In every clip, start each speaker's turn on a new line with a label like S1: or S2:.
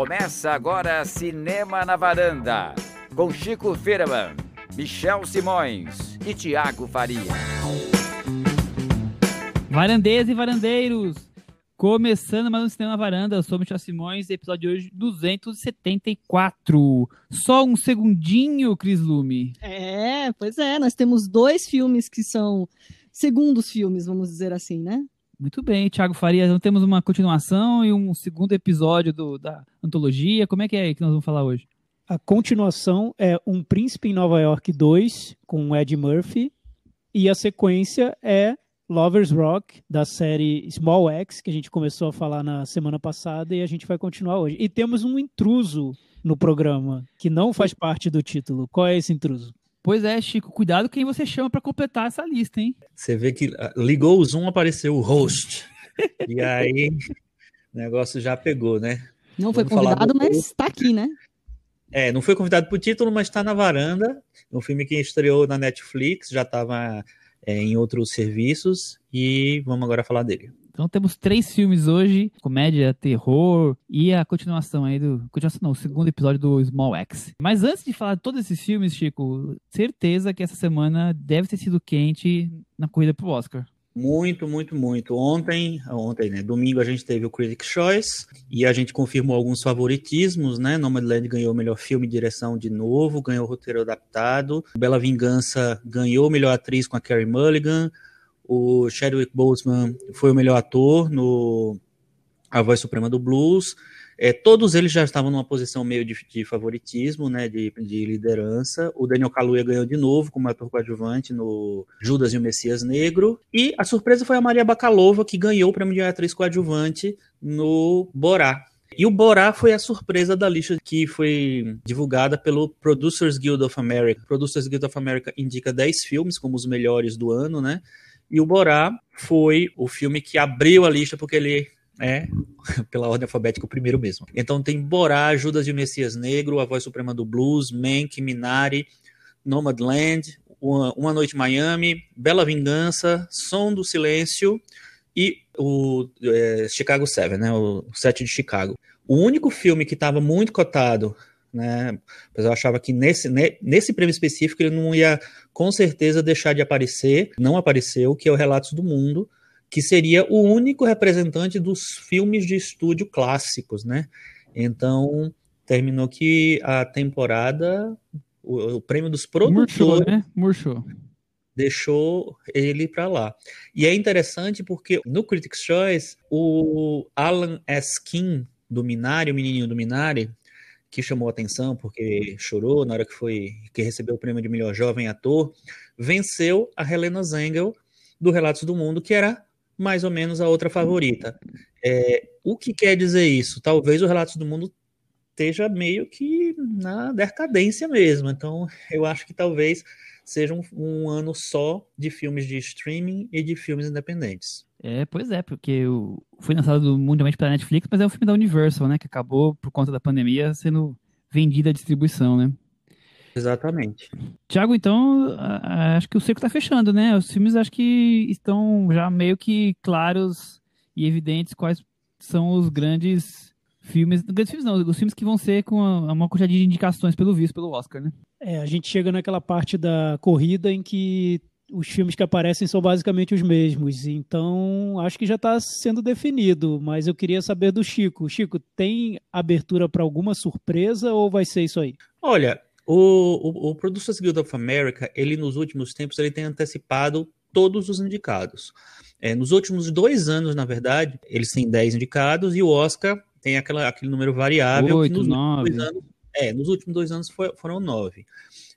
S1: Começa agora Cinema na Varanda, com Chico Firman, Michel Simões e Tiago Faria.
S2: Varandeiras e varandeiros, começando mais um Cinema na Varanda, eu sou o Michel Simões, episódio de hoje 274. Só um segundinho, Cris Lume.
S3: É, pois é, nós temos dois filmes que são segundos filmes, vamos dizer assim, né?
S2: Muito bem, Thiago Faria. Então temos uma continuação e um segundo episódio do, da antologia. Como é que é que nós vamos falar hoje?
S4: A continuação é Um Príncipe em Nova York 2, com Ed Murphy. E a sequência é Lovers Rock, da série Small X, que a gente começou a falar na semana passada e a gente vai continuar hoje. E temos um intruso no programa, que não faz parte do título. Qual é esse intruso?
S2: Pois é, Chico, cuidado quem você chama para completar essa lista, hein?
S5: Você vê que ah, ligou o Zoom, apareceu o host. e aí, o negócio já pegou, né?
S3: Não foi Vamos convidado, mas está aqui, né?
S5: É, não foi convidado para o título, mas está na varanda. Um filme que estreou na Netflix, já estava é, em outros serviços, e vamos agora falar dele.
S2: Então temos três filmes hoje: comédia, terror e a continuação aí do. Continuação não, o segundo episódio do Small X. Mas antes de falar de todos esses filmes, Chico, certeza que essa semana deve ter sido quente na corrida pro Oscar.
S5: Muito, muito, muito. Ontem, ontem, né? Domingo a gente teve o Critics' Choice e a gente confirmou alguns favoritismos, né? Nomadland ganhou o melhor filme e direção de novo, ganhou o roteiro adaptado. Bela Vingança ganhou melhor atriz com a Carey Mulligan. O Chadwick Boseman foi o melhor ator no A Voz Suprema do Blues. É, todos eles já estavam numa posição meio de, de favoritismo, né, de, de, liderança. O Daniel Kaluuya ganhou de novo como ator coadjuvante no Judas e o Messias Negro. E a surpresa foi a Maria Bakalova, que ganhou o prêmio de atriz coadjuvante no Borá. E o Borá foi a surpresa da lista que foi divulgada pelo Producers Guild of America. Producers Guild of America indica 10 filmes como os melhores do ano, né? E o Borá foi o filme que abriu a lista, porque ele é, pela ordem alfabética, o primeiro mesmo. Então tem Borá, Judas e o Messias Negro, A Voz Suprema do Blues, Mank, Minari, Nomadland, Uma, Noite Miami, Bela Vingança, Som do Silêncio e o é, Chicago 7, né, o Sete de Chicago. O único filme que estava muito cotado né? Mas eu achava que nesse, nesse prêmio específico ele não ia com certeza deixar de aparecer, não apareceu, que é o Relatos do Mundo, que seria o único representante dos filmes de estúdio clássicos, né? Então, terminou que a temporada, o, o prêmio dos produtores...
S2: Murchou, né? Murchou.
S5: Deixou ele para lá. E é interessante porque no Critics' Choice, o Alan S. Do Minari, o menininho do Minari, que chamou atenção porque chorou na hora que foi que recebeu o prêmio de melhor jovem ator, venceu a Helena Zengel do Relatos do Mundo, que era mais ou menos a outra favorita. É, o que quer dizer isso? Talvez o Relatos do Mundo esteja meio que na decadência mesmo. Então, eu acho que talvez seja um, um ano só de filmes de streaming e de filmes independentes.
S2: É, pois é, porque o, foi lançado mundialmente pela Netflix, mas é um filme da Universal, né? Que acabou, por conta da pandemia, sendo vendida a distribuição, né?
S5: Exatamente.
S2: Tiago, então, acho que o cerco tá fechando, né? Os filmes acho que estão já meio que claros e evidentes quais são os grandes filmes. Grandes filmes não, os filmes que vão ser com uma quantidade de indicações pelo visto pelo Oscar, né?
S4: É, a gente chega naquela parte da corrida em que os filmes que aparecem são basicamente os mesmos. Então, acho que já está sendo definido. Mas eu queria saber do Chico. Chico, tem abertura para alguma surpresa ou vai ser isso aí?
S5: Olha, o, o, o Producers Guild of America, ele nos últimos tempos, ele tem antecipado todos os indicados. É, nos últimos dois anos, na verdade, eles têm 10 indicados e o Oscar tem aquela, aquele número variável.
S2: Oito, nos nove.
S5: Anos, é, nos últimos dois anos foi, foram nove.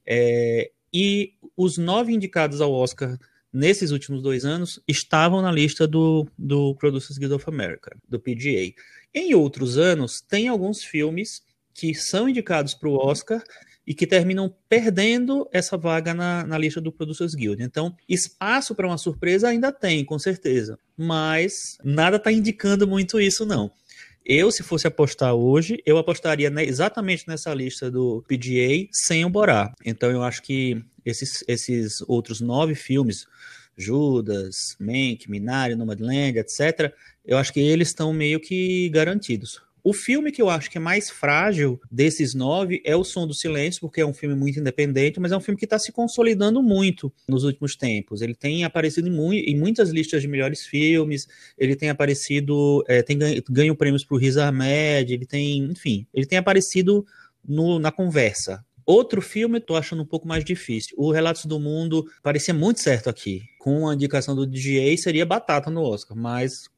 S5: É, e os nove indicados ao Oscar nesses últimos dois anos estavam na lista do, do Producers Guild of America, do PGA. Em outros anos, tem alguns filmes que são indicados para o Oscar e que terminam perdendo essa vaga na, na lista do Producers Guild. Então, espaço para uma surpresa ainda tem, com certeza, mas nada está indicando muito isso, não. Eu, se fosse apostar hoje, eu apostaria exatamente nessa lista do PGA sem o Borá. Então eu acho que esses, esses outros nove filmes, Judas, Mank, Minari, Nomadland, etc., eu acho que eles estão meio que garantidos. O filme que eu acho que é mais frágil desses nove é O Som do Silêncio, porque é um filme muito independente, mas é um filme que está se consolidando muito nos últimos tempos. Ele tem aparecido em, em muitas listas de melhores filmes, ele tem aparecido, é, tem ganho, ganho prêmios para o Riz Ahmed, ele tem, enfim, ele tem aparecido no, na conversa. Outro filme, tô achando um pouco mais difícil. O Relatos do Mundo parecia muito certo aqui. Com a indicação do DJ, seria batata no Oscar, mas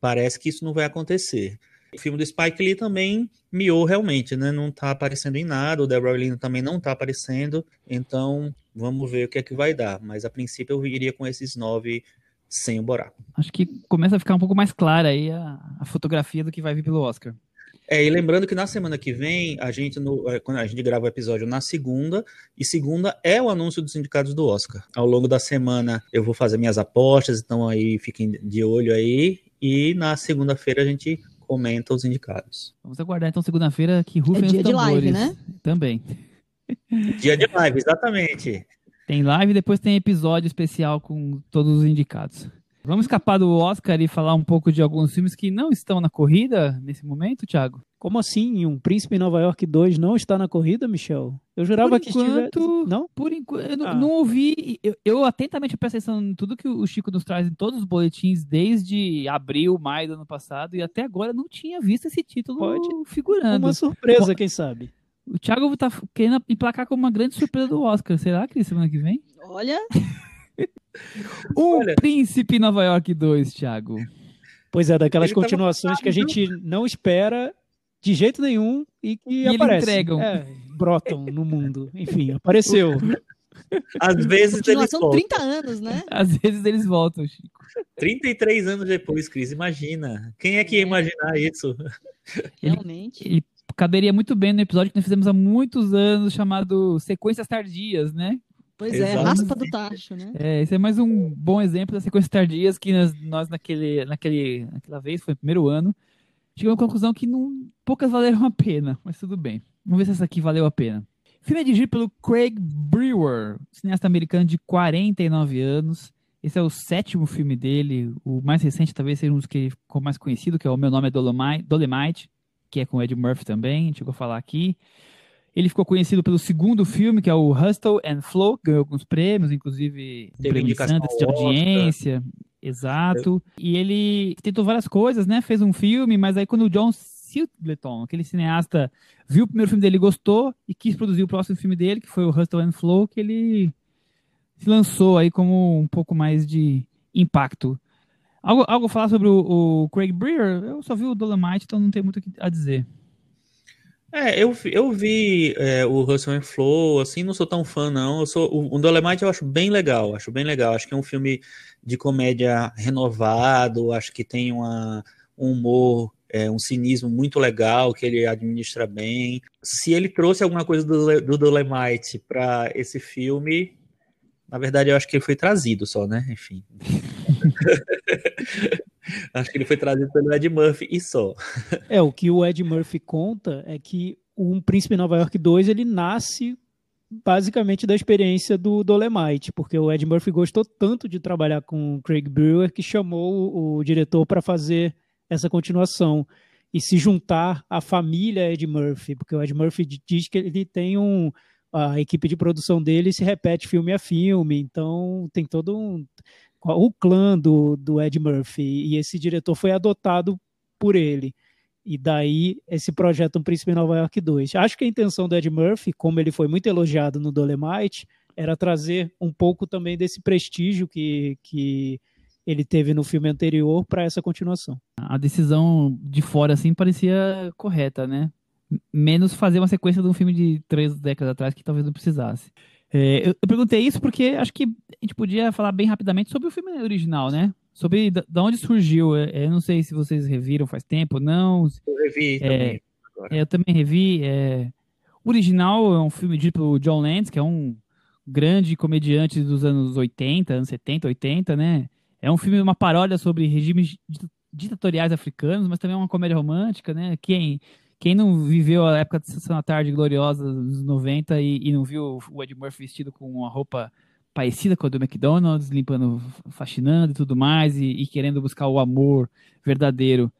S5: parece que isso não vai acontecer. O filme do Spike Lee também miou realmente, né? Não tá aparecendo em nada, o Deborah Lynn também não tá aparecendo, então vamos ver o que é que vai dar. Mas a princípio eu iria com esses nove sem o buraco.
S2: Acho que começa a ficar um pouco mais clara aí a, a fotografia do que vai vir pelo Oscar.
S5: É, e lembrando que na semana que vem, a gente, no, é, quando a gente grava o episódio na segunda, e segunda é o anúncio dos sindicatos do Oscar. Ao longo da semana eu vou fazer minhas apostas, então aí fiquem de olho aí. E na segunda-feira a gente comenta os indicados.
S2: Vamos aguardar então segunda-feira que rufem
S3: é dia
S2: os
S3: de live, né?
S2: Também.
S5: Dia de live, exatamente.
S2: Tem live e depois tem episódio especial com todos os indicados. Vamos escapar do Oscar e falar um pouco de alguns filmes que não estão na corrida nesse momento, Thiago?
S4: Como assim? Um Príncipe em Nova York 2 não está na corrida, Michel? Eu jurava
S2: Por
S4: que estivesse.
S2: enquanto-
S4: Não?
S2: Por enquanto, eu não,
S4: Ah.
S2: não ouvi. Eu, eu atentamente presto atenção em tudo que o Chico nos traz em todos os boletins desde abril, maio do ano passado, e até agora não tinha visto esse título
S4: Pode-
S2: figurando.
S4: Uma surpresa, quem sabe?
S2: O Thiago tá querendo emplacar como uma grande surpresa do Oscar. Será que semana que vem?
S3: Olha,
S2: O
S5: Olha-
S2: Príncipe em Nova York 2, Thiago.
S4: Pois é, daquelas
S5: Ele
S4: continuações que a gente não espera de jeito nenhum e que
S2: eles
S4: aparecem.
S2: entregam.
S4: É, brotam no mundo. Enfim, apareceu.
S5: Às vezes eles
S3: continuação
S5: voltam.
S3: 30 anos, né?
S2: Às vezes eles voltam, Chico.
S5: 33 anos depois, Cris, imagina. Quem é que ia imaginar isso?
S2: Ele-
S3: Realmente.
S2: Ele caberia muito bem no episódio que nós fizemos há muitos anos, chamado Sequências Tardias, né?
S3: Pois é,
S5: Exato.
S3: raspa do tacho, né?
S2: É, esse é mais um bom exemplo das sequências tardias que nós, nós naquele, naquele, naquela vez, foi o primeiro ano, chegamos à conclusão que não, poucas valeram a pena, mas tudo bem. Vamos ver se essa aqui valeu a pena. O filme é dirigido pelo Craig Brewer, cineasta americano de 49 anos. Esse é o sétimo filme dele, o mais recente talvez seja um dos que ficou mais conhecido, que é O Meu Nome é Dolomite, Dolemite, que é com o Ed Murphy também, a gente chegou a falar aqui. Ele ficou conhecido pelo segundo filme, que é o Hustle and Flow, ganhou alguns prêmios, inclusive um prêmio de
S5: ao Oscar.
S2: audiência. Exato. E ele tentou várias coisas, né? Fez um filme, mas aí quando o John Singleton, aquele cineasta, viu o primeiro filme dele e gostou e quis produzir o próximo filme dele, que foi o Hustle and Flow, que ele se lançou aí como um pouco mais de impacto. Algo, algo a falar sobre o, o Craig Brewer? Eu só vi o Dolomite, então não tenho muito o que a dizer.
S5: É, eu, eu vi é, o Russell and Flow, assim, não sou tão fã, não. Eu sou, o, o Dolemite eu acho bem legal, acho bem legal. Acho que é um filme de comédia renovado, acho que tem uma, um humor, é, um cinismo muito legal, que ele administra bem. Se ele trouxe alguma coisa do, do Dolemite para esse filme, na verdade eu acho que ele foi trazido só, né? Enfim. acho que ele foi trazido pelo Ed Murphy e só.
S4: É, o que o Ed Murphy conta é que um Príncipe Nova York 2 ele nasce basicamente da experiência do Dolemite, porque o Ed Murphy gostou tanto de trabalhar com o Craig Brewer que chamou o, o diretor para fazer essa continuação e se juntar à família Ed Murphy, porque o Ed Murphy diz que ele tem um a equipe de produção dele se repete filme a filme, então tem todo um o clã do, do Ed Murphy e esse diretor foi adotado por ele. E daí esse projeto Um Príncipe em Nova York 2. Acho que a intenção do Ed Murphy, como ele foi muito elogiado no Dolemite, era trazer um pouco também desse prestígio que, que ele teve no filme anterior para essa continuação.
S2: A decisão de fora, assim, parecia correta, né? Menos fazer uma sequência de um filme de três décadas atrás que talvez não precisasse. É, eu, eu perguntei isso porque acho que a gente podia falar bem rapidamente sobre o filme original, né? Sobre da, da onde surgiu. É, eu não sei se vocês reviram faz tempo não.
S5: Eu revi também.
S2: É, eu também revi. é, O original é um filme dito pelo John Landis, que é um grande comediante dos anos 80, anos 70, 80, né? É um filme, uma paródia sobre regimes dita- ditatoriais africanos, mas também é uma comédia romântica, né? Quem, quem não viveu a época de Sessão da Tarde gloriosa dos 90 e, e não viu o Ed Murphy vestido com uma roupa parecida com a do McDonald's, limpando, faxinando e tudo mais, e, e querendo buscar o amor verdadeiro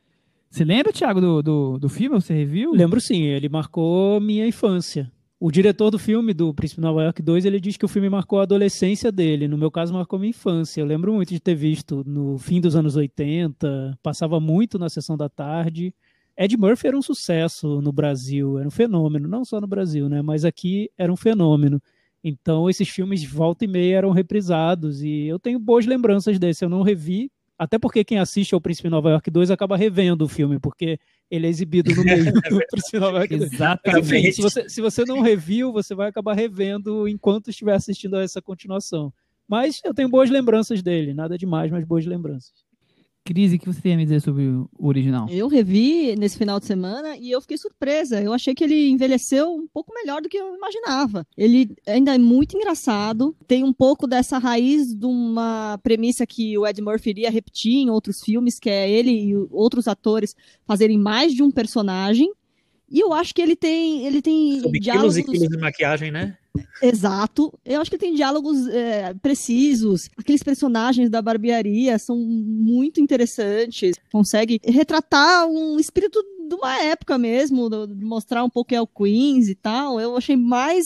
S2: Você lembra, Thiago, do, do, do filme? Você reviu?
S4: Lembro sim, ele marcou minha infância. O diretor do filme, do Príncipe Nova York 2, ele diz que o filme marcou a adolescência dele. No meu caso, marcou minha infância. Eu lembro muito de ter visto no fim dos anos 80, passava muito na sessão da tarde. Ed Murphy era um sucesso no Brasil, era um fenômeno, não só no Brasil, né? Mas aqui era um fenômeno. Então, esses filmes volta e meia eram reprisados e eu tenho boas lembranças desse. Eu não revi, até porque quem assiste ao Príncipe Nova York 2 acaba revendo o filme, porque ele é exibido no meio do Príncipe Nova York 2.
S2: Exatamente.
S4: Se você, se você não reviu, você vai acabar revendo enquanto estiver assistindo a essa continuação. Mas eu tenho boas lembranças dele, nada demais, mas boas lembranças.
S2: Cris, o que você tem a me dizer sobre o original?
S3: Eu revi nesse final de semana e eu fiquei surpresa. Eu achei que ele envelheceu um pouco melhor do que eu imaginava. Ele ainda é muito engraçado, tem um pouco dessa raiz de uma premissa que o Ed Murphy iria repetir em outros filmes, que é ele e outros atores fazerem mais de um personagem. E eu acho que ele tem, ele tem
S5: Sobre
S3: diálogos...
S5: quilos e quilos de maquiagem, né?
S3: Exato. Eu acho que tem diálogos é, precisos. Aqueles personagens da barbearia são muito interessantes. Consegue retratar um espírito de uma época mesmo, mostrar um pouco é o Queens e tal. Eu achei mais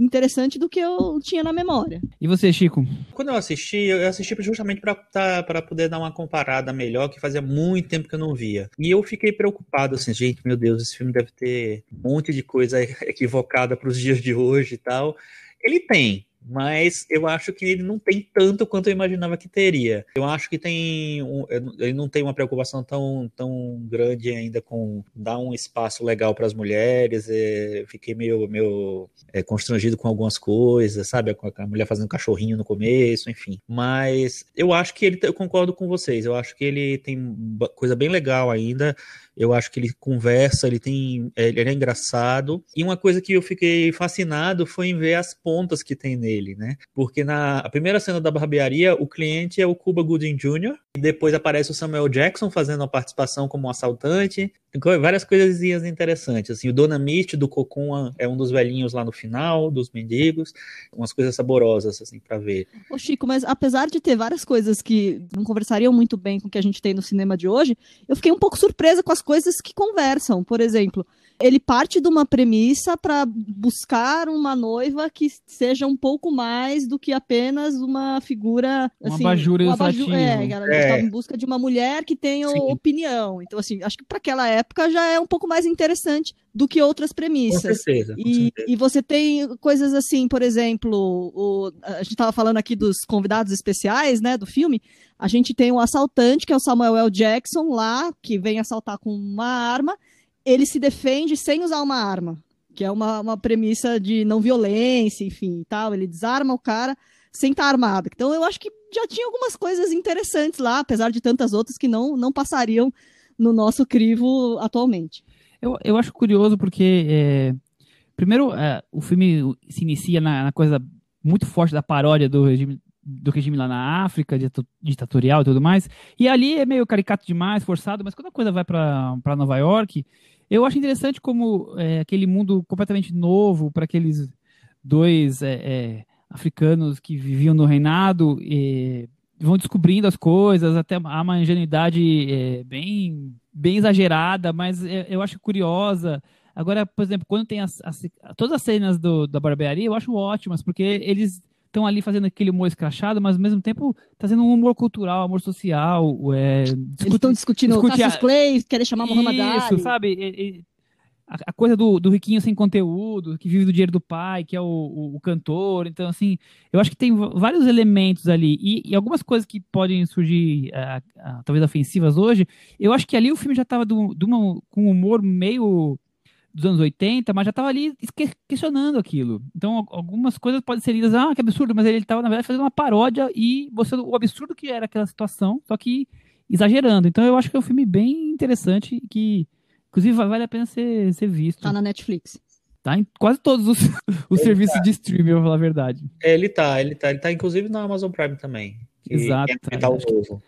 S3: interessante do que eu tinha na memória.
S2: E você, Chico?
S5: Quando eu assisti, eu assisti justamente para tá, poder dar uma comparada melhor, que fazia muito tempo que eu não via. E eu fiquei preocupado, assim, gente, meu Deus, esse filme deve ter um monte de coisa equivocada para os dias de hoje e tal. Ele tem, mas eu acho que ele não tem tanto quanto eu imaginava que teria. Eu acho que tem um, ele não tem uma preocupação tão, tão grande ainda com dar um espaço legal para as mulheres. É, fiquei meio, meio é, constrangido com algumas coisas, sabe? Com a mulher fazendo cachorrinho no começo, enfim. Mas eu acho que ele, eu concordo com vocês. Eu acho que ele tem coisa bem legal ainda. Eu acho que ele conversa, ele tem, é, ele é engraçado. E uma coisa que eu fiquei fascinado foi em ver as pontas que tem nele, né? Porque na primeira cena da barbearia, o cliente é o Cuba Gooding Jr. E depois aparece o Samuel Jackson fazendo uma participação como um assaltante. Várias coisas interessantes. Assim, o Dona Mitch do Cocum é um dos velhinhos lá no final, dos mendigos. Umas coisas saborosas, assim, para ver.
S3: Ô, Chico, mas apesar de ter várias coisas que não conversariam muito bem com o que a gente tem no cinema de hoje, eu fiquei um pouco surpresa com as coisas que conversam. Por exemplo, ele parte de uma premissa para buscar uma noiva que seja um pouco mais do que apenas uma figura.
S2: Uma
S3: assim,
S2: abajur
S3: uma abajur, é, ela
S5: É.
S3: estava em busca de uma mulher que tenha
S5: Sim.
S3: opinião. Então, assim, acho que para aquela época já é um pouco mais interessante do que outras
S5: Com
S3: premissas.
S5: certeza. Com
S3: E,
S5: certeza.
S3: e você tem coisas assim, por exemplo, o- a gente estava falando aqui dos convidados especiais, né, do filme. A gente tem o assaltante, que é o Samuel L. Jackson lá, que vem assaltar com uma arma. Ele se defende sem usar uma arma, que é uma, uma premissa de não violência, enfim, tal. Ele desarma o cara sem estar armado. Então eu acho que já tinha algumas coisas interessantes lá, apesar de tantas outras que não, não passariam no nosso crivo atualmente.
S2: Eu, eu acho curioso porque, é, primeiro, é, o filme se inicia na, na coisa muito forte da paródia do regime, do regime lá na África, ditatorial e tudo mais, e ali é meio caricato demais, forçado, mas quando a coisa vai para Nova York, eu acho interessante como é, aquele mundo completamente novo para aqueles dois é, é, africanos que viviam no reinado vão descobrindo as coisas, até há uma ingenuidade é, bem, bem exagerada, mas é, eu acho curiosa. Agora, por exemplo, quando tem as, as- todas as cenas do- da barbearia, eu acho ótimas, porque eles estão ali fazendo aquele humor escrachado, mas ao mesmo tempo trazendo um humor cultural, humor social, é,
S3: Eles estão discutindo
S2: a-
S3: Cassius Clay, querem chamar Muhammad
S2: isso,
S3: Ali.
S2: sabe? E- e- a, coisa do, do riquinho sem conteúdo, que vive do dinheiro do pai, que é o, o- o cantor. Então, assim, eu acho que tem vários elementos ali. E, e algumas coisas que podem surgir, ah, ah, talvez ofensivas hoje, eu acho que ali o filme já estava com um humor meio dos anos 80, mas já estava ali questionando aquilo. Então, al- algumas coisas podem ser lidas, ah, que absurdo, mas ele estava, na verdade, fazendo uma paródia e mostrando o absurdo que era aquela situação, só que exagerando. Então, eu acho que é um filme bem interessante que, inclusive, va- vale a pena ser, ser visto.
S3: Tá na Netflix.
S2: Tá em quase todos os, os serviços de streaming, pra falar a verdade.
S5: É, ele tá, ele tá, ele tá inclusive na Amazon Prime também. que-
S2: Exato,
S5: que é tá
S2: que-
S5: novo.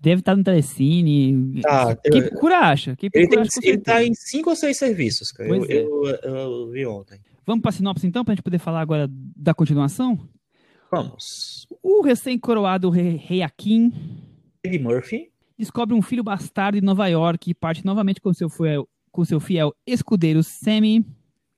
S2: Deve estar no Telecine.
S5: Tá,
S2: Quem
S5: eu-
S2: procura acha. Quem procura acha
S5: ele tá
S2: certeza.
S5: em cinco ou seis serviços, cara. Eu,
S2: é.
S5: eu, eu vi ontem.
S2: Vamos pra sinopse então, pra gente poder falar agora da continuação?
S5: Vamos.
S2: O recém-coroado rei, rei Akin
S5: Eddie Murphy.
S2: descobre um filho bastardo em Nova York e parte novamente com seu fiel, com seu fiel escudeiro Sammy.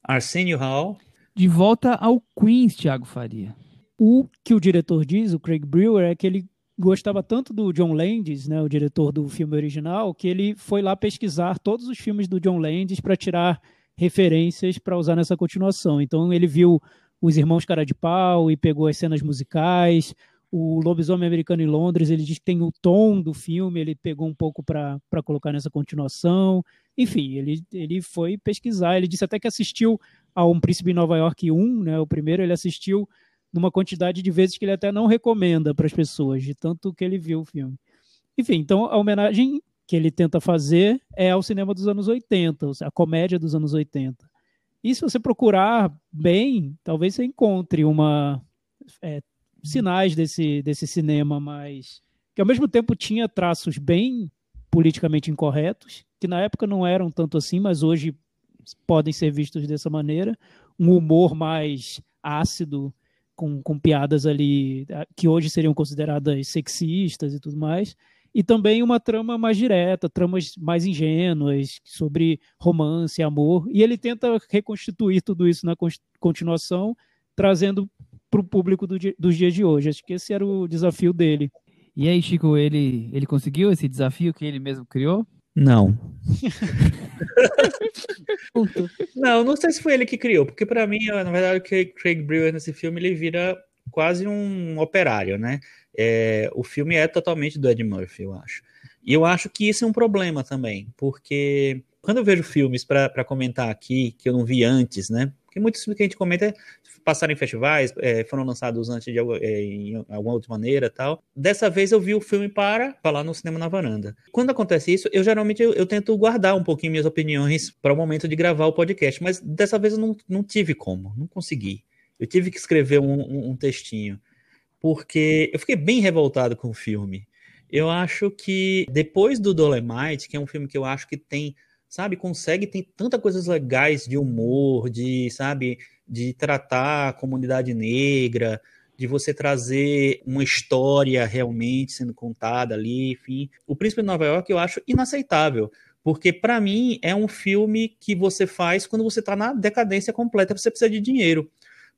S5: Arsenio Hall.
S2: De volta ao Queens, Thiago Faria.
S4: O que o diretor diz, o Craig Brewer, é que ele gostava tanto do John Landis, né, o diretor do filme original, que ele foi lá pesquisar todos os filmes do John Landis para tirar referências para usar nessa continuação. Então ele viu os Irmãos Cara de Pau e pegou as cenas musicais. O Lobisomem Americano em Londres, ele diz que tem o tom do filme, ele pegou um pouco para colocar nessa continuação. Enfim, ele, ele foi pesquisar. Ele disse até que assistiu a Um Príncipe em Nova York 1, né, o primeiro, ele assistiu numa quantidade de vezes que ele até não recomenda para as pessoas, de tanto que ele viu o filme. Enfim, então a homenagem que ele tenta fazer é ao cinema dos anos 80, a comédia dos anos 80. E se você procurar bem, talvez você encontre uma é, sinais desse, desse cinema mais que ao mesmo tempo tinha traços bem politicamente incorretos, que na época não eram tanto assim, mas hoje podem ser vistos dessa maneira, um humor mais ácido, com, com piadas ali ah, que hoje seriam consideradas sexistas e tudo mais, e também uma trama mais direta, tramas mais ingênuas sobre romance, amor, e ele tenta reconstituir tudo isso na continuação, trazendo para o público do dia, dos dias de hoje. Acho que esse era o desafio dele.
S2: E aí, Chico, ele, ele conseguiu esse desafio que ele mesmo criou?
S5: Não. não, não sei se foi ele que criou, porque para mim, na verdade, o Craig Brewer nesse filme ele vira quase um operário, né? É, o filme é totalmente do Ed Murphy, eu acho. E eu acho que isso é um problema também, porque quando eu vejo filmes para comentar aqui que eu não vi antes, né? Porque muitos filmes que a gente comenta passaram em festivais, é, foram lançados antes de é, em alguma outra maneira tal. Dessa vez eu vi o filme para falar no cinema na varanda. Quando acontece isso, eu geralmente eu, eu tento guardar um pouquinho minhas opiniões para o momento de gravar o podcast, mas dessa vez eu não, não tive como, não consegui. Eu tive que escrever um, um, um textinho, porque eu fiquei bem revoltado com o filme. Eu acho que depois do Dolemite, que é um filme que eu acho que tem sabe, consegue tem tanta coisas legais de humor, de, sabe, de tratar a comunidade negra, de você trazer uma história realmente sendo contada ali, enfim. O Príncipe de Nova York eu acho inaceitável, porque para mim é um filme que você faz quando você está na decadência completa, você precisa de dinheiro.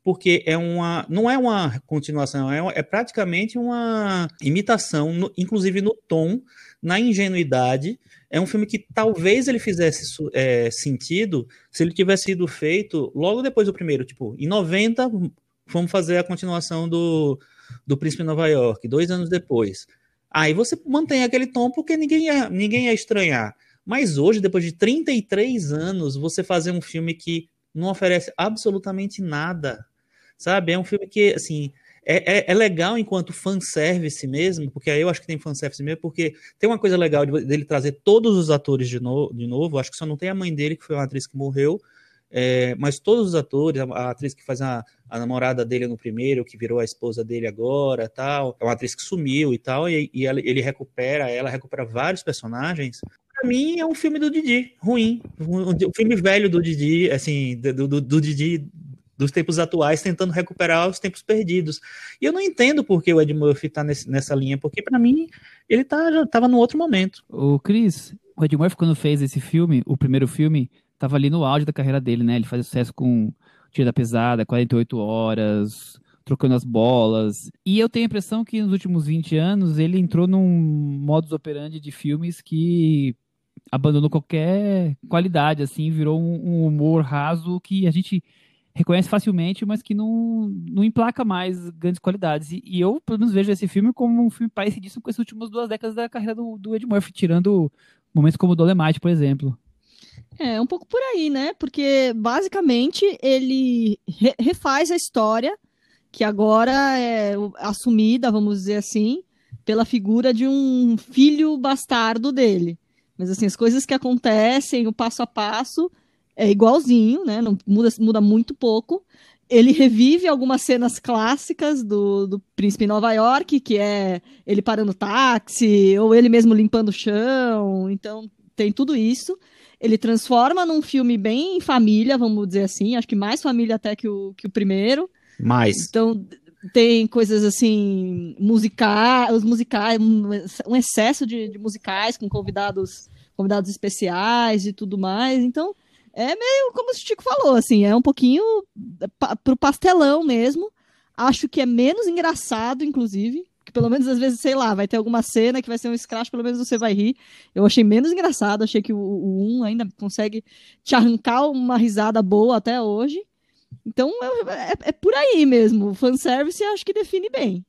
S5: Porque é uma, não é uma continuação, é, é praticamente uma imitação, no, inclusive no tom, na ingenuidade, é um filme que talvez ele fizesse é, sentido se ele tivesse sido feito logo depois do primeiro. Tipo, em 90, vamos fazer a continuação do, do Príncipe de Nova York, dois anos depois. Aí você mantém aquele tom porque ninguém ia, ninguém ia estranhar. Mas hoje, depois de 33 anos, você fazer um filme que não oferece absolutamente nada, sabe? É um filme que, assim, é, é, é, legal enquanto fanservice mesmo, porque aí eu acho que tem fanservice mesmo, porque tem uma coisa legal de, dele trazer todos os atores de, no, de novo, acho que só não tem a mãe dele, que foi uma atriz que morreu, é, mas todos os atores, a, a atriz que faz a, a, namorada dele no primeiro, que virou a esposa dele agora, tal, é uma atriz que sumiu e tal, e, e ela, ele recupera, ela recupera vários personagens. Pra mim é um filme do Didi, ruim. Um, um filme velho do Didi, assim, do, do, do Didi dos tempos atuais, tentando recuperar os tempos perdidos. E eu não entendo por que o Ed Murphy está nessa linha, porque para mim ele tá, já estava no outro momento.
S2: O Chris, o Ed Murphy quando fez esse filme, o primeiro filme, estava ali no auge da carreira dele, né? Ele faz sucesso com Tira da Pesada, 48 Horas, Trocando as Bolas. E eu tenho a impressão que nos últimos 20 anos ele entrou num modus operandi de filmes que abandonou qualquer qualidade, assim, virou um, um humor raso que a gente reconhece facilmente, mas que não, não emplaca mais grandes qualidades. E, e, eu, pelo menos, vejo esse filme como um filme parecidíssimo com as últimas duas décadas da carreira do, do Ed Murphy, tirando momentos como o Dolemite, por exemplo.
S3: É, um pouco por aí, né? Porque, basicamente, ele re refaz a história, que agora é assumida, vamos dizer assim, pela figura de um filho bastardo dele. Mas, assim, as coisas que acontecem, o passo a passo, é igualzinho, né? Não muda, muda muito pouco. Ele revive algumas cenas clássicas do, do Príncipe em Nova York, que é ele parando táxi, ou ele mesmo limpando o chão. Então, tem tudo isso. Ele transforma num filme bem família, vamos dizer assim. Acho que mais família até que o, que o primeiro.
S5: Mais.
S3: Então, tem coisas assim, musicais, os musicais, um excesso de, de, musicais com convidados, convidados especiais e tudo mais. Então, é meio como o Chico falou, assim, é um pouquinho pro pastelão mesmo. Acho que é menos engraçado, inclusive. Que pelo menos às vezes, sei lá, vai ter alguma cena que vai ser um scratch, pelo menos você vai rir. Eu achei menos engraçado, achei que o, o 1 ainda consegue te arrancar uma risada boa até hoje. Então é, é, é por aí mesmo. O fanservice acho que define bem.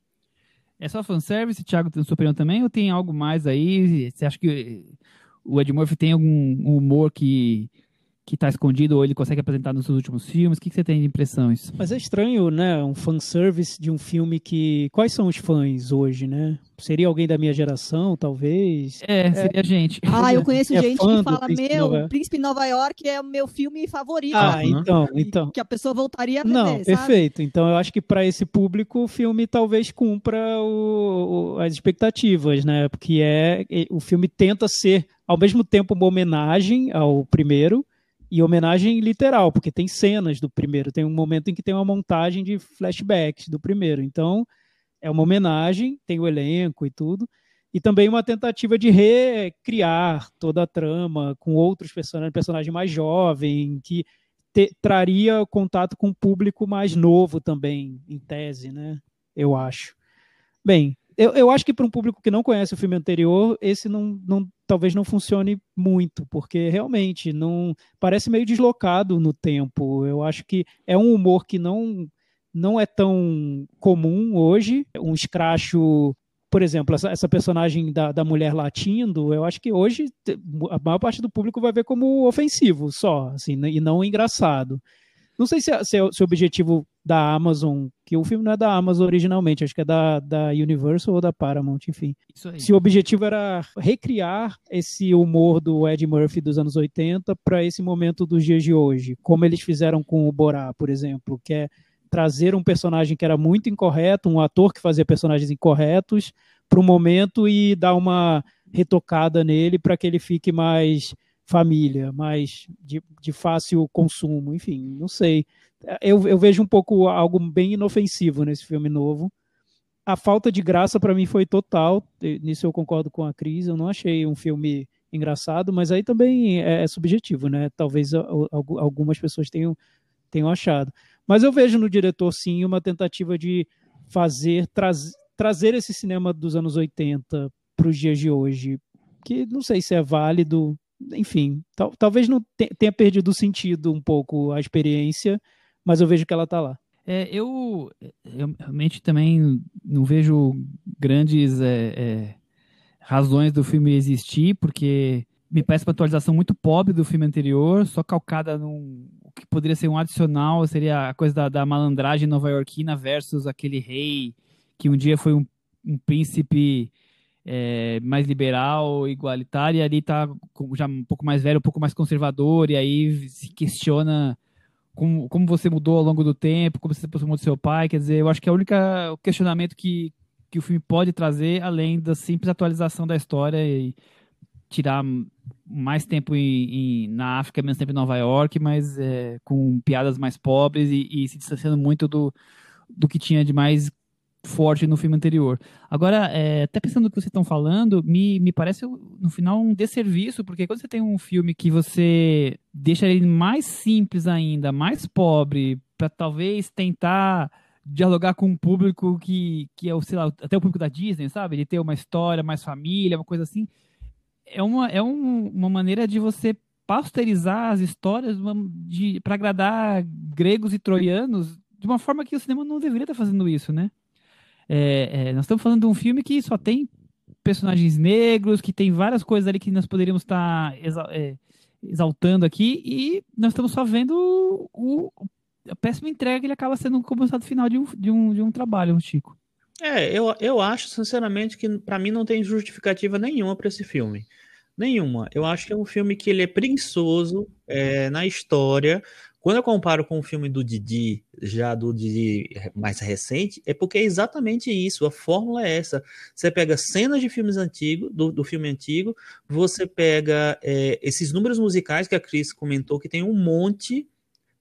S2: É só fanservice, Thiago, tem sua opinião também? Ou tem algo mais aí? Você acha que o Ed Murphy tem algum humor que que está escondido ou ele consegue apresentar nos seus últimos filmes? O que, que você tem de impressões?
S4: Mas é estranho, né? Um fanservice de um filme que. Quais são os fãs hoje, né? Seria alguém da minha geração, talvez?
S2: É, seria é... gente.
S3: Ah, eu conheço é gente que fala: Meu, o Príncipe Nova York é o meu filme favorito.
S4: Ah, então, então.
S3: Que a pessoa voltaria a ver.
S4: Não, perfeito. Então eu acho que para esse público o filme talvez cumpra o, o, as expectativas, né? Porque é, o filme tenta ser, ao mesmo tempo, uma homenagem ao primeiro e homenagem literal, porque tem cenas do primeiro, tem um momento em que tem uma montagem de flashbacks do primeiro. Então, é uma homenagem, tem o elenco e tudo, e também uma tentativa de recriar toda a trama com outros personagens, personagem mais jovem, que te, traria contato com um público mais novo também, em tese, né? Eu acho. Bem, eu, eu acho que para um público que não conhece o filme anterior, esse não, não, talvez não funcione muito, porque realmente não parece meio deslocado no tempo. Eu acho que é um humor que não não é tão comum hoje. Um escracho, por exemplo, essa, essa personagem da, da mulher latindo, eu acho que hoje a maior parte do público vai ver como ofensivo só, assim, né, e não engraçado. Não sei se, se, se o objetivo da Amazon, que o filme não é da Amazon originalmente, acho que é da, da Universal ou da Paramount, enfim. Se o objetivo era recriar esse humor do Ed Murphy dos anos 80 para esse momento dos dias de hoje, como eles fizeram com o Borá, por exemplo, que é trazer um personagem que era muito incorreto, um ator que fazia personagens incorretos, para o momento e dar uma retocada nele para que ele fique mais família, mais de, de fácil consumo, enfim, não sei. Eu, eu vejo um pouco algo bem inofensivo nesse filme novo. A falta de graça para mim foi total, nisso eu concordo com a Cris, eu não achei um filme engraçado, mas aí também é, é subjetivo, né? Talvez algumas pessoas tenham, tenham achado. Mas eu vejo no diretor, sim, uma tentativa de fazer, traz, trazer esse cinema dos anos 80 para os dias de hoje, que não sei se é válido, enfim, tal, talvez não tenha perdido o sentido um pouco a experiência, mas eu vejo que ela está lá.
S2: É, eu, eu, realmente também não vejo grandes é, é, razões do filme existir, porque me parece uma atualização muito pobre do filme anterior, só calcada num o que poderia ser um adicional, seria a coisa da, da malandragem nova-iorquina versus aquele rei que um dia foi um, um príncipe é, mais liberal, igualitário, e ali está já um pouco mais velho, um pouco mais conservador, e aí se questiona como, como você mudou ao longo do tempo, como você se aproximou do seu pai. Quer dizer, eu acho que é o único questionamento que, que o filme pode trazer, além da simples atualização da história e tirar mais tempo em, em, na África, menos tempo em Nova York, mas é, com piadas mais pobres e, e se distanciando muito do, do que tinha de mais forte no filme anterior. Agora, é, até pensando no que vocês estão falando, me, me parece no final um desserviço, porque quando você tem um filme que você deixa ele mais simples ainda, mais pobre, para talvez tentar dialogar com um público que, que é o, sei lá, até o público da Disney, sabe? Ele ter uma história mais família, uma coisa assim. É uma, é um, uma maneira de você pasteurizar as histórias para agradar gregos e troianos de uma forma que o cinema não deveria estar fazendo isso, né? É, é, nós estamos falando de um filme que só tem personagens negros, que tem várias coisas ali que nós poderíamos estar é, exaltando aqui, e nós estamos só vendo o, a péssima entrega que ele acaba sendo como resultado final de um, de um, de um trabalho, Chico.
S5: É, eu, eu acho, sinceramente, que para mim não tem justificativa nenhuma para esse filme. Nenhuma. Eu acho que é um filme que ele é preguiçoso é, na história, quando eu comparo com o filme do Didi, já do Didi mais recente, é porque é exatamente isso, a fórmula é essa. Você pega cenas de filmes antigos, do, do filme antigo, você pega é, esses números musicais que a Cris comentou, que tem um monte,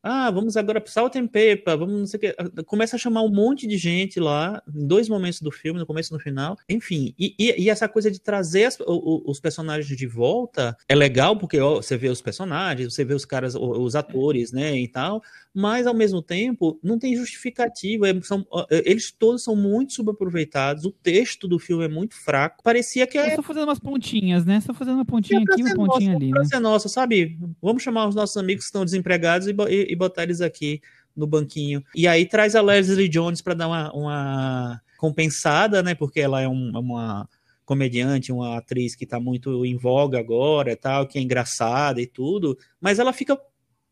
S5: Ah, vamos agora pro Salt and Pepper, vamos não sei o que. Começa a chamar um monte de gente lá, em dois momentos do filme, no começo e no final. Enfim, e, e, e essa coisa de trazer as, os, os, personagens de volta é legal, porque ó, você vê os personagens, você vê os caras, os atores, né, e tal, mas ao mesmo tempo não tem justificativa. É, são, eles todos são muito subaproveitados, o texto do filme é muito fraco. Parecia que é.
S2: Só fazendo umas pontinhas, né? Só fazendo uma pontinha aqui, uma pontinha
S5: nossa,
S2: ali. Né?
S5: É nossa, sabe? Vamos chamar os nossos amigos que estão desempregados e, e botar eles aqui no banquinho. E aí traz a Leslie Jones para dar uma, uma compensada, né? Porque ela é um, uma comediante, uma atriz que está muito em voga agora, tal, que é engraçada e tudo, mas ela fica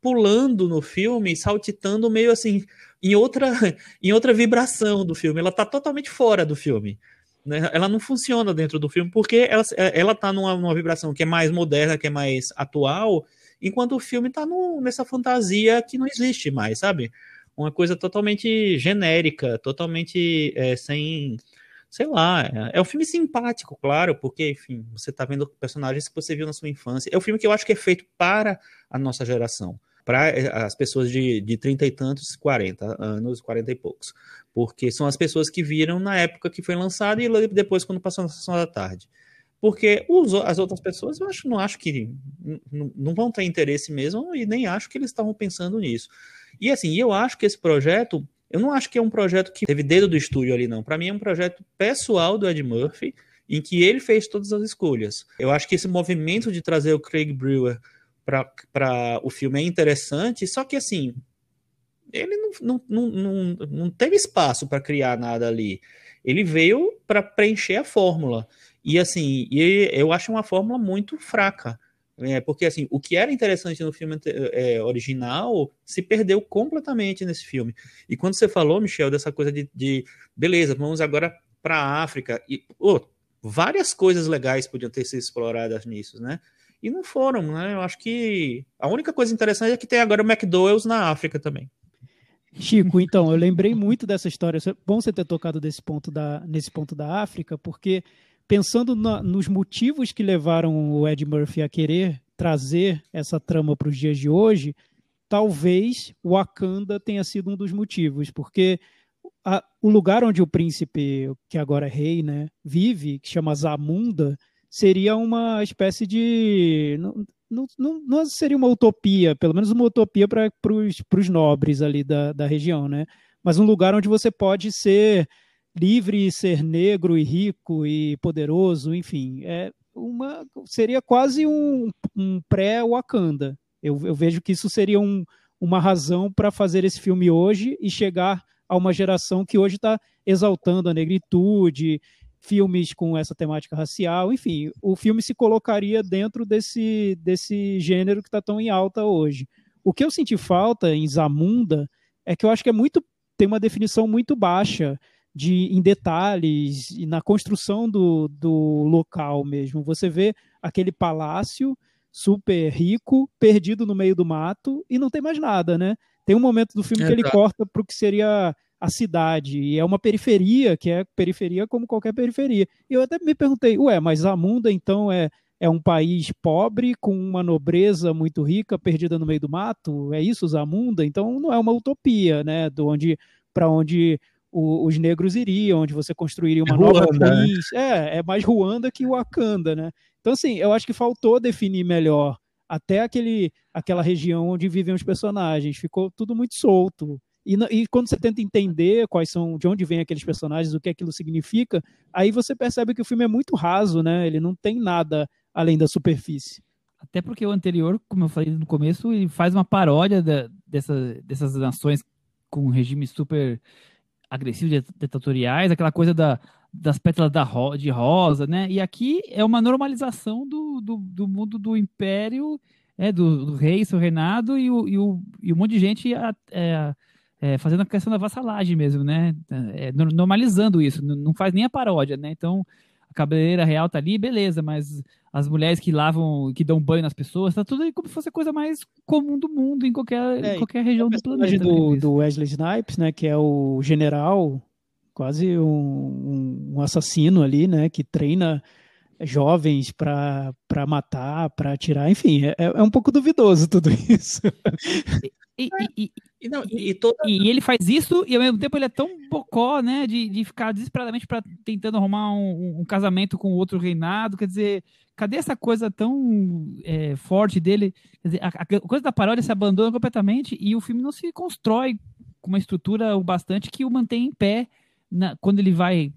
S5: pulando no filme, saltitando meio assim em outra em outra vibração do filme. Ela tá totalmente fora do filme. Né? Ela não funciona dentro do filme porque ela, ela tá numa, numa vibração que é mais moderna, que é mais atual, enquanto o filme tá no, nessa fantasia que não existe mais, sabe? Uma coisa totalmente genérica, totalmente é, sem sei lá, é, é um filme simpático, claro, porque, enfim, você tá vendo personagens que você viu na sua infância. É um filme que eu acho que é feito para a nossa geração para eh, as pessoas de, de 30 e tantos, 40 anos, 40 e poucos. Porque são as pessoas que viram na época que foi lançado e depois quando passou na sessão da tarde. Porque os, as outras pessoas, eu acho, não acho que não, vão ter interesse mesmo e nem acho que eles estavam pensando nisso. E assim, eu acho que esse projeto, eu não acho que é um projeto que teve dedo do estúdio ali, não. Para mim é um projeto pessoal do Ed Murphy, em que ele fez todas as escolhas. Eu acho que esse movimento de trazer o Craig Brewer para o filme é interessante, só que assim, ele não, não, não, não teve espaço para criar nada ali. Ele veio para preencher a fórmula. E assim, e eu acho uma fórmula muito fraca. É, porque assim, o que era interessante no filme é, original se perdeu completamente nesse filme. E quando você falou, Michel, dessa coisa de, de beleza, vamos agora para a África, e oh, várias coisas legais podiam ter sido exploradas nisso, né? e não foram, né? Eu acho que a única coisa interessante é que tem agora o McDowell's na África também.
S4: Chico, então, eu lembrei muito dessa história. Bom você ter tocado desse ponto da, nesse ponto da África, porque pensando na, nos motivos que levaram o Ed Murphy a querer trazer essa trama para os dias de hoje, talvez Wakanda tenha sido um dos motivos, porque a, o lugar onde o príncipe, que agora é rei, né, vive, que chama Zamunda, seria uma espécie de. Não, não, não, não seria uma utopia, pelo menos uma utopia para os nobres ali da, da região, né? Mas um lugar onde você pode ser livre, ser negro e rico e poderoso, enfim, é uma seria quase um, um pré-Wakanda. Eu, eu vejo que isso seria um, uma razão para fazer esse filme hoje e chegar a uma geração que hoje está exaltando a negritude filmes com essa temática racial, enfim, o filme se colocaria dentro desse, desse gênero que está tão em alta hoje. O que eu senti falta em Zamunda é que eu acho que é muito tem uma definição muito baixa de em detalhes e na construção do, do local mesmo. Você vê aquele palácio super rico, perdido no meio do mato e não tem mais nada, né? Tem um momento do filme é, que ele corta para o que seria a cidade, e é uma periferia, que é periferia como qualquer periferia. E eu até me perguntei, ué, mas a Munda então é, é um país pobre, com uma nobreza muito rica, perdida no meio do mato? É isso, Zamunda? Então não é uma utopia, né? Do onde, para onde o, os negros iriam, onde você construiria uma Ruanda, nova né? província. É, é mais Ruanda que Wakanda, né? Então, assim, eu acho que faltou definir melhor até aquele, aquela região onde vivem os personagens. Ficou tudo muito solto. E, e, quando você tenta entender quais são, de onde vêm aqueles personagens, o que aquilo significa, aí você percebe que o filme é muito raso, né? Ele não tem nada além da superfície.
S2: Até porque o anterior, como eu falei no começo, ele faz uma paródia da, dessa, dessas nações com regimes super agressivos, ditatoriais, aquela coisa da, das pétalas da ro de rosa, né? E aqui é uma normalização do, do, do mundo do império, é, do, do rei, seu reinado, e o, e, o, e um monte de gente é, é, fazendo a questão da vassalagem mesmo, né? É, normalizando isso, não faz nem a paródia, né? Então, a cabeleireira real tá ali, beleza, mas as mulheres que lavam, que dão banho nas pessoas, tá tudo aí como se fosse a coisa mais comum do mundo em qualquer, é, em qualquer região do planeta.
S4: Do, né? do Wesley Snipes, né? Que é o general, quase um, um assassino ali, né? Que treina jovens para matar, para atirar, enfim, é, é um pouco duvidoso tudo isso.
S2: E, e,
S5: E, não, toda
S2: e ele faz isso e ao mesmo tempo ele é tão bocó, né? De, de ficar desesperadamente pra, tentando arrumar um, um casamento com outro reinado. Quer dizer, cadê essa coisa tão é, forte dele? Quer dizer, a, a coisa da paródia se abandona completamente e o filme não se constrói com uma estrutura o bastante que o mantém em pé na- quando ele vai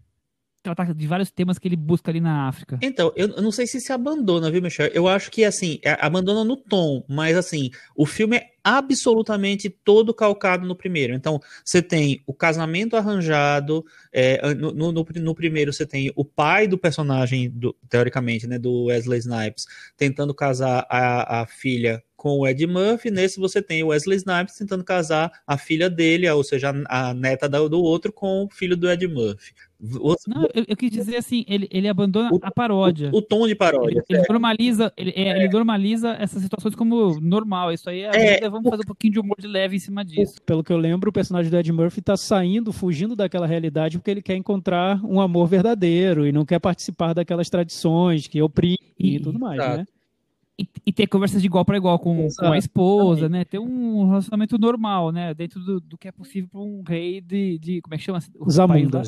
S2: tratar de vários temas que ele busca ali na África.
S5: Então, eu não sei se se abandona, viu, Michel? Eu acho que, assim, é- abandona no tom, mas, assim, o filme é absolutamente todo calcado no primeiro. Então, você tem o casamento arranjado, é, no, no, no- no primeiro você tem o pai do personagem, do- teoricamente, né, do Wesley Snipes, tentando casar a, a filha com o Ed Murphy, nesse você tem o Wesley Snipes tentando casar a filha dele, ou seja, a, a neta do outro com o filho do Ed Murphy. O,
S2: Não, eu, eu quis dizer assim, ele, ele abandona
S5: O-
S2: a paródia.
S5: o tom de paródia.
S2: Ele, ele normaliza, ele, é, ele normaliza essas situações como normal. Isso aí,
S5: É,
S2: vida, vamos fazer um pouquinho de humor de leve em cima disso.
S4: Pelo que eu lembro, o personagem do Ed Murphy tá saindo, fugindo daquela realidade porque ele quer encontrar um amor verdadeiro e não quer participar daquelas tradições que oprimem e,
S2: E-
S4: tudo mais,
S5: Exato.
S4: né?
S2: E, e ter conversas de igual para igual com, com a esposa, né? Ter um relacionamento normal, né? Dentro do, do que é possível para um rei de, de. Como é que chama? O
S4: Zamunda.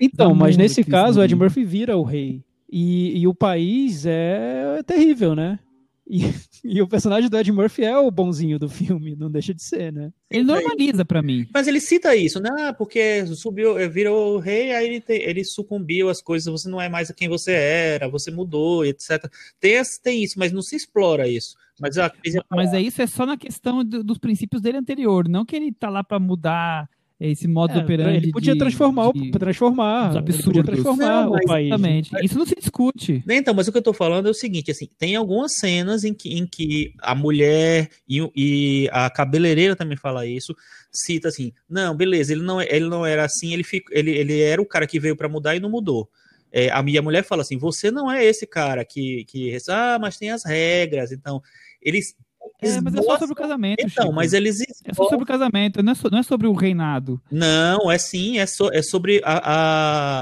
S4: Então, mas
S2: mundo
S4: nesse caso, o Ed
S2: sim.
S4: Murphy vira o rei. E, e o país é terrível, né? E, e o personagem do Ed Murphy é o bonzinho do filme, não deixa de ser, né?
S2: Ele normaliza para mim.
S5: Mas ele cita isso, né? Ah, porque subiu, virou rei, aí ele, te- ele sucumbiu às coisas, você não é mais quem você era, você mudou, etc. Tem, tem isso, mas não se explora isso. Mas é
S2: Mas é isso, é só na questão do- dos princípios dele anterior. Não que ele tá lá para mudar esse modo
S4: É,
S2: operandi.
S4: ele podia
S2: de-
S4: transformar,
S2: de-
S4: o, transformar, ele podia transformar
S5: Não,
S4: o país.
S2: Exatamente. Isso não se discute.
S5: Então, mas o que eu tô falando é o seguinte, assim, tem algumas cenas em que, em que a mulher e, e a cabeleireira também fala isso, cita assim, não, beleza, ele não, é- ele não era assim, ele, fico, ele, ele era o cara que veio para mudar e não mudou. É, a minha mulher fala assim, você não é esse cara que, que ah, mas tem as regras, então, eles
S2: É, mas é só sobre o casamento.
S5: Então,
S2: Chico.
S5: mas eles
S2: É só sobre o casamento, não é, so- não é sobre o reinado.
S5: Não, é sim, é, so- é sobre a,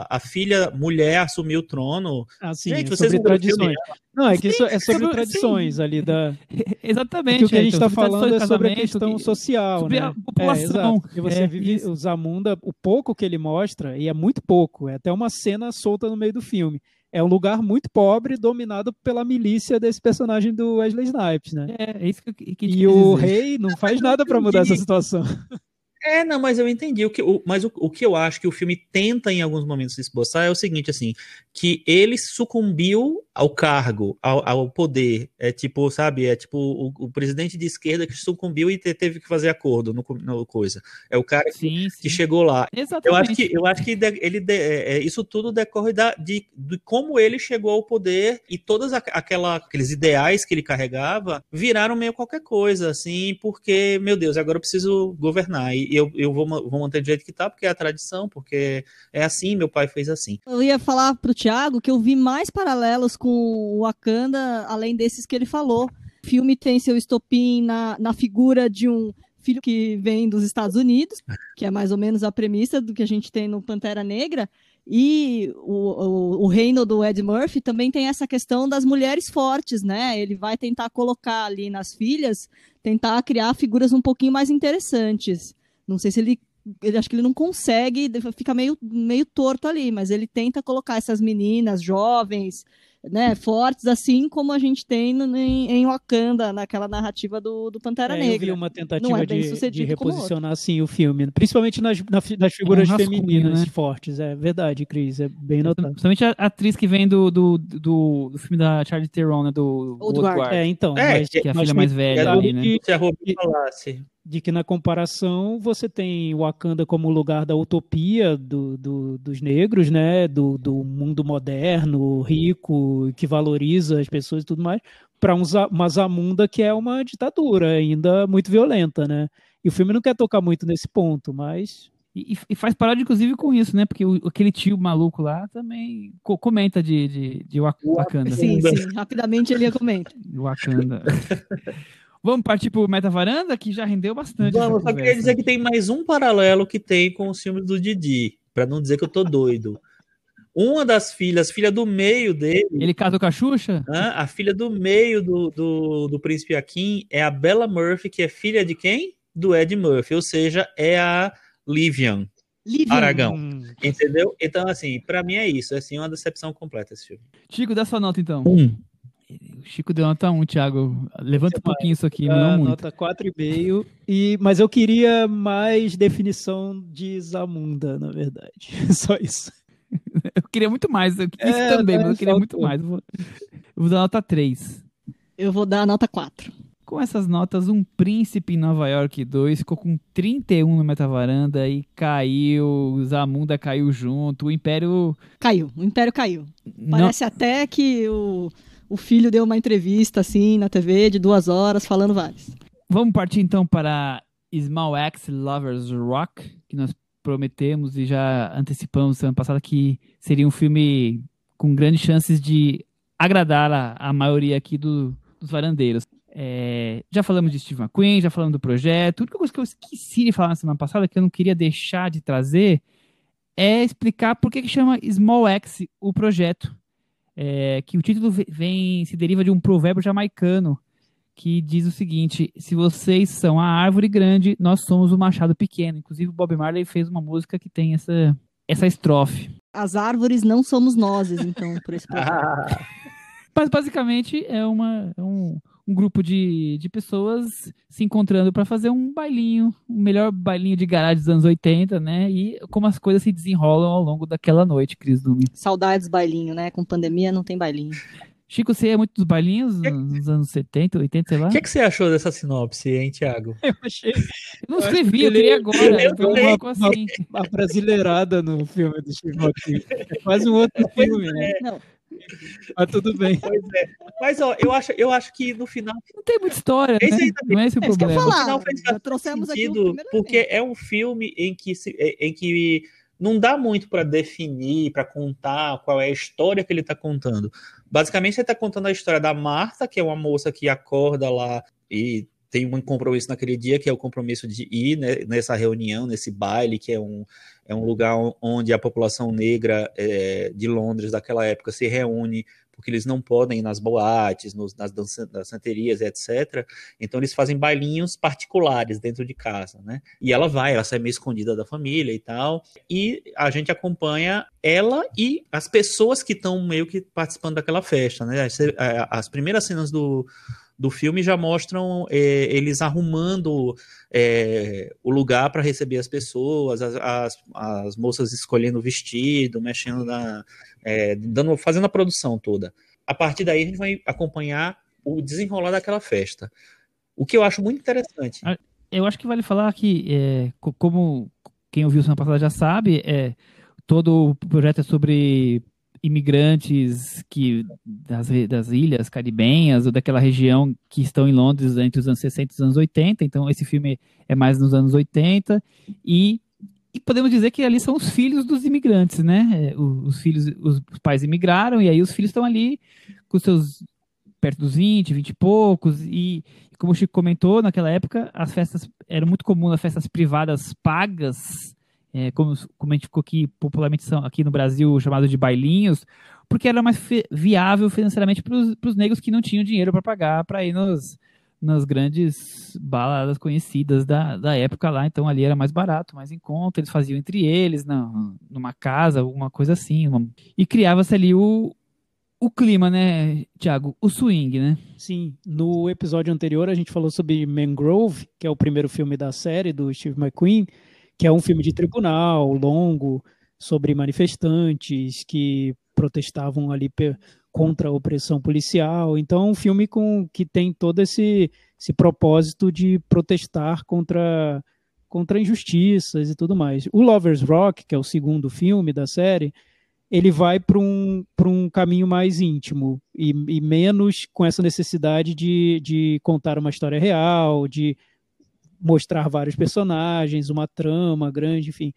S5: a, a filha mulher assumir o trono.
S4: Assim,
S5: Gente,
S4: é
S5: vocês
S4: sobre tradições. Não, é que isso é sobre tradições ali da.
S2: Exatamente.
S4: Porque o que a
S2: é,
S4: gente está
S2: sobre
S4: falando é sobre a questão
S2: que-
S4: social,
S2: sobre
S4: né?
S2: a população.
S4: É, exato. Porque você
S2: É,
S4: vive
S2: isso.
S4: o Zamunda, o pouco que ele mostra, e é muito pouco, é até uma cena solta no meio do filme. É um lugar muito pobre, dominado pela milícia desse personagem do Wesley Snipes, né?
S2: É, é isso que, que, que
S4: E o
S2: dizer.
S4: rei não faz nada para mudar essa situação.
S5: É, não, mas eu entendi. O que, o, mas o, o que eu acho que o filme tenta em alguns momentos esboçar é o seguinte, assim, que ele sucumbiu ao cargo, ao, ao poder. É tipo, sabe, é tipo o, o presidente de esquerda que sucumbiu e te- teve que fazer acordo no, no coisa. É o cara que,
S2: Sim, sim.
S5: que chegou lá.
S2: Exatamente.
S5: Eu acho que, eu acho que de- ele de- é, é, isso tudo decorre da, de, de como ele chegou ao poder e todos aqu- aquela, aqueles ideais que ele carregava viraram meio qualquer coisa, assim, porque, meu Deus, agora eu preciso governar e eu, eu vou, vou manter do jeito que tá, porque é a tradição, porque é assim, meu pai fez assim.
S3: Eu ia falar pro Thiago que eu vi mais paralelos com o Wakanda, além desses que ele falou. O filme tem seu estopim na, na figura de um filho que vem dos Estados Unidos, que é mais ou menos a premissa do que a gente tem no Pantera Negra. E o, o, o reino do Ed Murphy também tem essa questão das mulheres fortes, né? Ele vai tentar colocar ali nas filhas, tentar criar figuras um pouquinho mais interessantes. Não sei se ele ele acho que ele não consegue, fica meio, meio torto ali, mas ele tenta colocar essas meninas jovens, né, fortes, assim como a gente tem no, em, em Wakanda, naquela narrativa do, do Pantera
S4: É, eu vi
S3: Negra.
S4: uma tentativa
S3: Não é bem
S4: de, de reposicionar assim o filme, principalmente nas, nas figuras
S2: rascunho,
S4: femininas
S2: né?
S4: fortes. É verdade, Cris, é bem notado.
S2: Principalmente a atriz que vem do, do, do, do filme da Charlie Theron, né? Do
S3: Old
S2: Old
S3: Guard.
S2: Guard,
S4: É, então,
S5: É,
S4: mas,
S2: que é a filha mais velha
S5: É
S2: ali, né?
S5: que se a Robin falasse.
S4: De que na comparação você tem Wakanda como lugar da utopia do, do- dos negros, né? Do, do mundo moderno, rico, que valoriza as pessoas e tudo mais, para uma Zamunda que é uma ditadura ainda muito violenta, né? E o filme não quer tocar muito nesse ponto, mas
S2: E, e faz paródia, inclusive, com isso, né? Porque o- aquele tio maluco lá também co- comenta de, de, de Wak- Wakanda.
S3: Sim, sim, rapidamente ele comenta.
S2: Wakanda. Vamos partir pro Meta Varanda, que já rendeu bastante.
S5: Vamos, só queria dizer que tem mais um paralelo que tem com os filmes do Didi, para não dizer que eu tô doido. Uma das filhas, filha do meio dele.
S2: Ele casou com a Xuxa?
S5: A filha do meio do, do, do príncipe Akin é a Bella Murphy, que é filha de quem? Do Ed Murphy, ou seja, é a Livian. Livian. Aragão. Entendeu? Então, assim, para mim é isso. É assim, uma decepção completa esse filme.
S2: Chico, dá sua nota então.
S5: Um.
S2: O Chico deu nota 1, Thiago. Levanta um pouquinho isso aqui, não muito.
S4: Nota 4,5. E, mas eu queria mais definição de Zamunda, na verdade. Só isso.
S2: Eu queria muito mais. Eu queria é, isso também, mas eu queria muito mais. Eu vou, eu vou dar nota 3.
S3: Eu vou dar nota 4.
S2: Com essas notas, um príncipe em Nova York 2 ficou com 31 no metavaranda e caiu, Zamunda caiu junto, o Império...
S3: Caiu, o Império caiu. Parece Não... até que o, o filho deu uma entrevista assim na TV de duas horas falando vários.
S2: Vamos partir então para Small X Lovers Rock, que nós prometemos e já antecipamos semana passada que seria um filme com grandes chances de agradar a, a maioria aqui do, dos varandeiros. É, já falamos de Steve McQueen, já falamos do projeto. A única coisa que eu esqueci de falar na semana passada, que eu não queria deixar de trazer, é explicar por que, que chama Small X o projeto. É, que o título vem se deriva de um provérbio jamaicano que diz o seguinte: se vocês são a árvore grande, nós somos o machado pequeno. Inclusive, o Bob Marley fez uma música que tem essa, essa estrofe.
S3: As árvores não somos nós, então, por esse projeto.
S2: Mas basicamente é, uma, é um, um grupo de, de pessoas se encontrando para fazer um bailinho, o melhor bailinho de garagem dos anos 80, né? E como as coisas se desenrolam ao longo daquela noite, Cris Dume.
S3: Saudades bailinho, né? Com pandemia não tem bailinho.
S2: Chico, você é muito dos bailinhos que... nos anos 70, 80, sei lá?
S5: O que, que, você achou dessa sinopse, hein, Thiago?
S2: Eu achei. Eu não eu escrevi, eu queria agora. Eu então eu
S4: uma, assim. uma brasileirada no filme do Chico É quase um outro filme, né? Não. Mas tudo bem.
S5: É. Mas ó, eu acho, eu acho que no final.
S2: Não tem muita história. Esse né? Não é esse o é problema.
S3: Falar, no final faz trouxemos sentido,
S5: aqui porque é um filme em que, se, em que não dá muito para definir, para contar qual é a história que ele está contando. Basicamente, ele está contando a história da Marta, que é uma moça que acorda lá e tem um compromisso naquele dia, que é o compromisso de ir né, nessa reunião, nesse baile, que é um, é um lugar onde a população negra é, de Londres daquela época se reúne porque eles não podem ir nas boates, nos, nas dançanterias, etc. Então eles fazem bailinhos particulares dentro de casa, né? E ela vai, ela sai meio escondida da família e tal. E a gente acompanha ela e as pessoas que estão meio que participando daquela festa, né? As, as primeiras cenas do, do filme já mostram é, eles arrumando é, o lugar para receber as pessoas, as, as, as, moças escolhendo o vestido, mexendo na. É, dando, fazendo a produção toda. A partir daí a gente vai acompanhar o desenrolar daquela festa. O que eu acho muito interessante. Ah,
S2: eu acho que vale falar que, é, como quem ouviu semana passada já sabe, é, todo o projeto é sobre imigrantes que das, das ilhas caribenhas ou daquela região que estão em Londres entre os anos 60 e os anos 80. Então, esse filme é mais nos anos 80. E, e podemos dizer que ali são os filhos dos imigrantes, né? É, os, os filhos, os, pais imigraram e aí os filhos estão ali com seus perto dos 20, 20 e poucos, e como o Chico comentou, naquela época as festas eram muito comuns as festas privadas pagas é, como, como a gente ficou aqui popularmente são, aqui no Brasil chamado de bailinhos, porque era mais viável financeiramente para os negros que não tinham dinheiro para pagar para ir nos, nas grandes baladas conhecidas da, da época lá, então ali era mais barato, mais em conta, eles faziam entre eles, na, numa casa, alguma coisa assim, uma... e criava-se ali o, o clima, né, Thiago? O swing, né?
S4: Sim. No episódio anterior a gente falou sobre Mangrove, que é o primeiro filme da série do Steve McQueen, que é um filme de tribunal longo sobre manifestantes que protestavam ali contra a opressão policial. Então, é um filme com que tem todo esse, esse propósito de protestar contra contra injustiças e tudo mais. O Lovers Rock, que é o segundo filme da série, ele vai para um, um caminho mais íntimo e, e menos com essa necessidade de, de contar uma história real, de mostrar vários personagens, uma trama grande, enfim.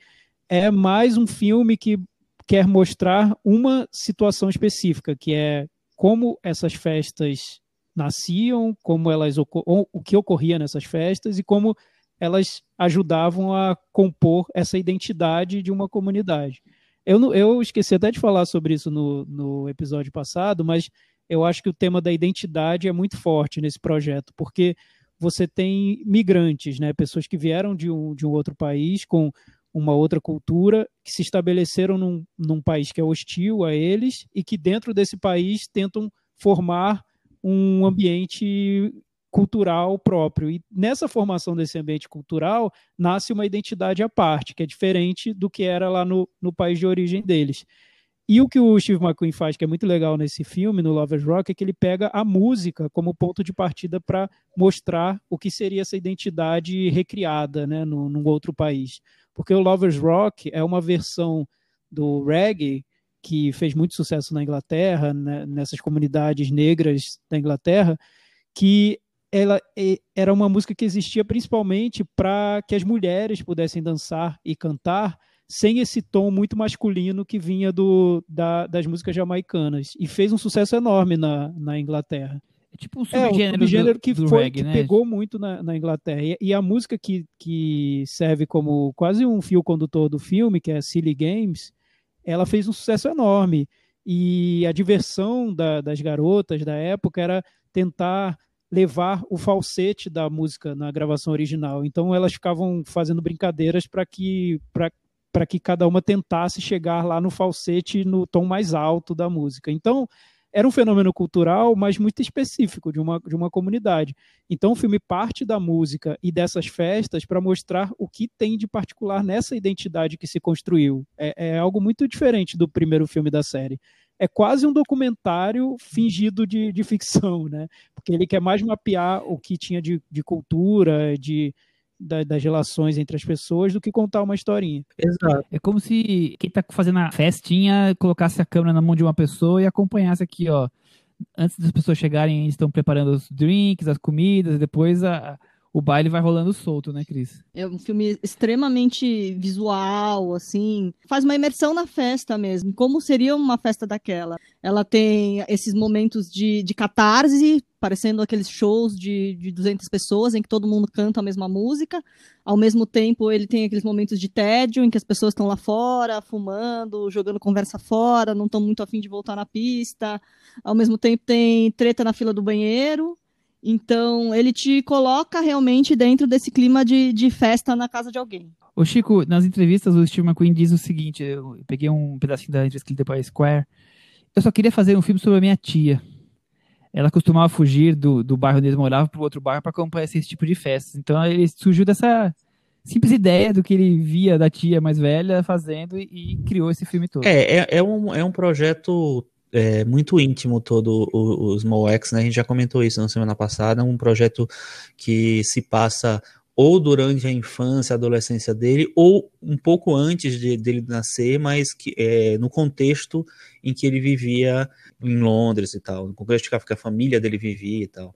S4: É mais um filme que quer mostrar uma situação específica, que é como essas festas nasciam, como elas o que ocorria nessas festas e como elas ajudavam a compor essa identidade de uma comunidade. Eu, eu esqueci até de falar sobre isso no, no episódio passado, mas eu acho que o tema da identidade é muito forte nesse projeto, porque você tem migrantes, né, pessoas que vieram de um, de um outro país com uma outra cultura, que se estabeleceram num, num país que é hostil a eles e que dentro desse país tentam formar um ambiente cultural próprio. E nessa formação desse ambiente cultural nasce uma identidade à parte, que é diferente do que era lá no, no país de origem deles. E o que o Steve McQueen faz, que é muito legal nesse filme, no Lovers Rock, é que ele pega a música como ponto de partida para mostrar o que seria essa identidade recriada né, no, num outro país. Porque o Lovers Rock é uma versão do reggae que fez muito sucesso na Inglaterra, né, nessas comunidades negras da Inglaterra, que ela era uma música que existia principalmente para que as mulheres pudessem dançar e cantar sem esse tom muito masculino que vinha do, da, das músicas jamaicanas. E fez um sucesso enorme na, na Inglaterra.
S2: É tipo um subgênero, é, um subgênero
S4: que,
S2: do,
S4: foi,
S2: reggae,
S4: que
S2: né?
S4: pegou muito na, na Inglaterra. E, e, a música que, que serve como quase um fio condutor do filme, que é Silly Games, ela fez um sucesso enorme. E a diversão da, das garotas da época era tentar levar o falsete da música na gravação original. Então elas ficavam fazendo brincadeiras para que para que cada uma tentasse chegar lá no falsete no tom mais alto da música. Então era um fenômeno cultural, mas muito específico de uma, de uma comunidade. Então o filme parte da música e dessas festas para mostrar o que tem de particular nessa identidade que se construiu. É, é algo muito diferente do primeiro filme da série é quase um documentário fingido de, de ficção, né? Porque ele quer mais mapear o que tinha de, de cultura, de, da, das relações entre as pessoas, do que contar uma historinha.
S5: Exato.
S2: É como se quem tá fazendo a festinha colocasse a câmera na mão de uma pessoa e acompanhasse aqui, ó. Antes das pessoas chegarem, eles estão preparando os drinks, as comidas, e depois a, o baile vai rolando solto, né, Cris?
S3: É um filme extremamente visual, assim, faz uma imersão na festa mesmo. Como seria uma festa daquela? Ela tem esses momentos de, de catarse, parecendo aqueles shows de, de 200 pessoas em que todo mundo canta a mesma música. Ao mesmo tempo, ele tem aqueles momentos de tédio em que as pessoas estão lá fora, fumando, jogando conversa fora, não estão muito afim de voltar na pista. Ao mesmo tempo, tem treta na fila do banheiro. Então, ele te coloca realmente dentro desse clima de, de festa na casa de alguém.
S2: Ô Chico, nas entrevistas o Steve McQueen diz o seguinte, eu peguei um pedacinho da entrevista que ele deu para Square, eu só queria fazer um filme sobre a minha tia. Ela costumava fugir do, do bairro onde eles moravam para o outro bairro para acompanhar esse tipo de festas. Então ele surgiu dessa simples ideia do que ele via da tia mais velha fazendo e, e criou esse filme todo.
S5: É, é, é, um, é um projeto é, muito íntimo todo o, o Small X, né? A gente já comentou isso na semana passada, um projeto que se passa ou durante a infância, a adolescência dele, ou um pouco antes de, dele nascer, mas que, é, no contexto em que ele vivia em Londres e tal, no contexto que a família dele vivia e tal.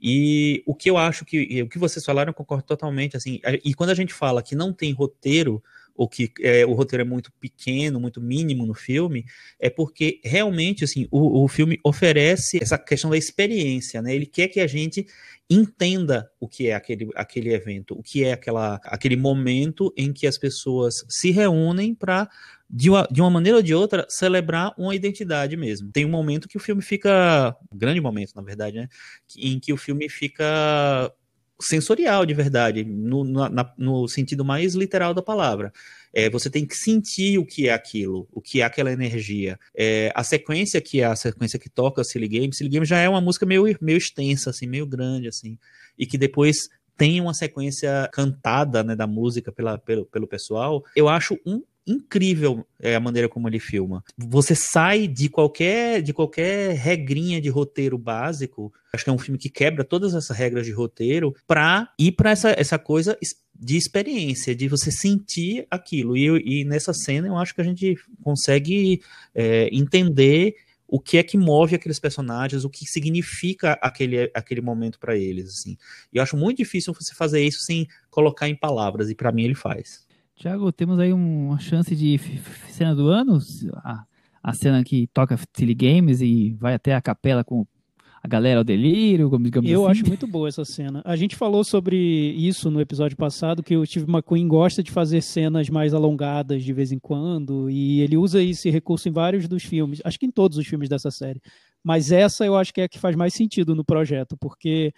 S5: E o que eu acho que o que vocês falaram eu concordo totalmente assim. E quando a gente fala que não tem roteiro, ou que é, o roteiro é muito pequeno, muito mínimo no filme, é porque realmente assim o, o filme oferece essa questão da experiência, né? Ele quer que a gente entenda o que é aquele, aquele evento, o que é aquela, aquele momento em que as pessoas se reúnem para de uma, de uma maneira ou de outra, celebrar uma identidade mesmo. Tem um momento que o filme fica. Um grande momento, na verdade, né? Em que o filme fica sensorial de verdade, no, na, no sentido mais literal da palavra. É, você tem que sentir o que é aquilo, o que é aquela energia. É, a sequência que é a sequência que toca Silly Game, Silly Game já é uma música meio, meio extensa, assim, meio grande, assim, e que depois tem uma sequência cantada né, da música pela, pelo, pelo pessoal. Eu acho um incrível é, a maneira como ele filma. Você sai de qualquer de qualquer regrinha de roteiro básico. Acho que é um filme que quebra todas essas regras de roteiro para ir para essa, essa coisa de experiência, de você sentir aquilo. E, e nessa cena eu acho que a gente consegue é, entender o que é que move aqueles personagens, o que significa aquele, aquele momento para eles, assim. E eu acho muito difícil você fazer isso sem colocar em palavras, e para mim ele faz.
S2: Tiago, temos aí uma chance de cena do ano, a, a cena que toca Silly Games e vai até a capela com a galera ao delírio, como digamos
S4: Eu
S2: assim.
S4: acho muito boa essa cena. A gente falou sobre isso no episódio passado, que o Steve McQueen gosta de fazer cenas mais alongadas de vez em quando, e ele usa esse recurso em vários dos filmes, acho que em todos os filmes dessa série. Mas essa eu acho que é a que faz mais sentido no projeto, porque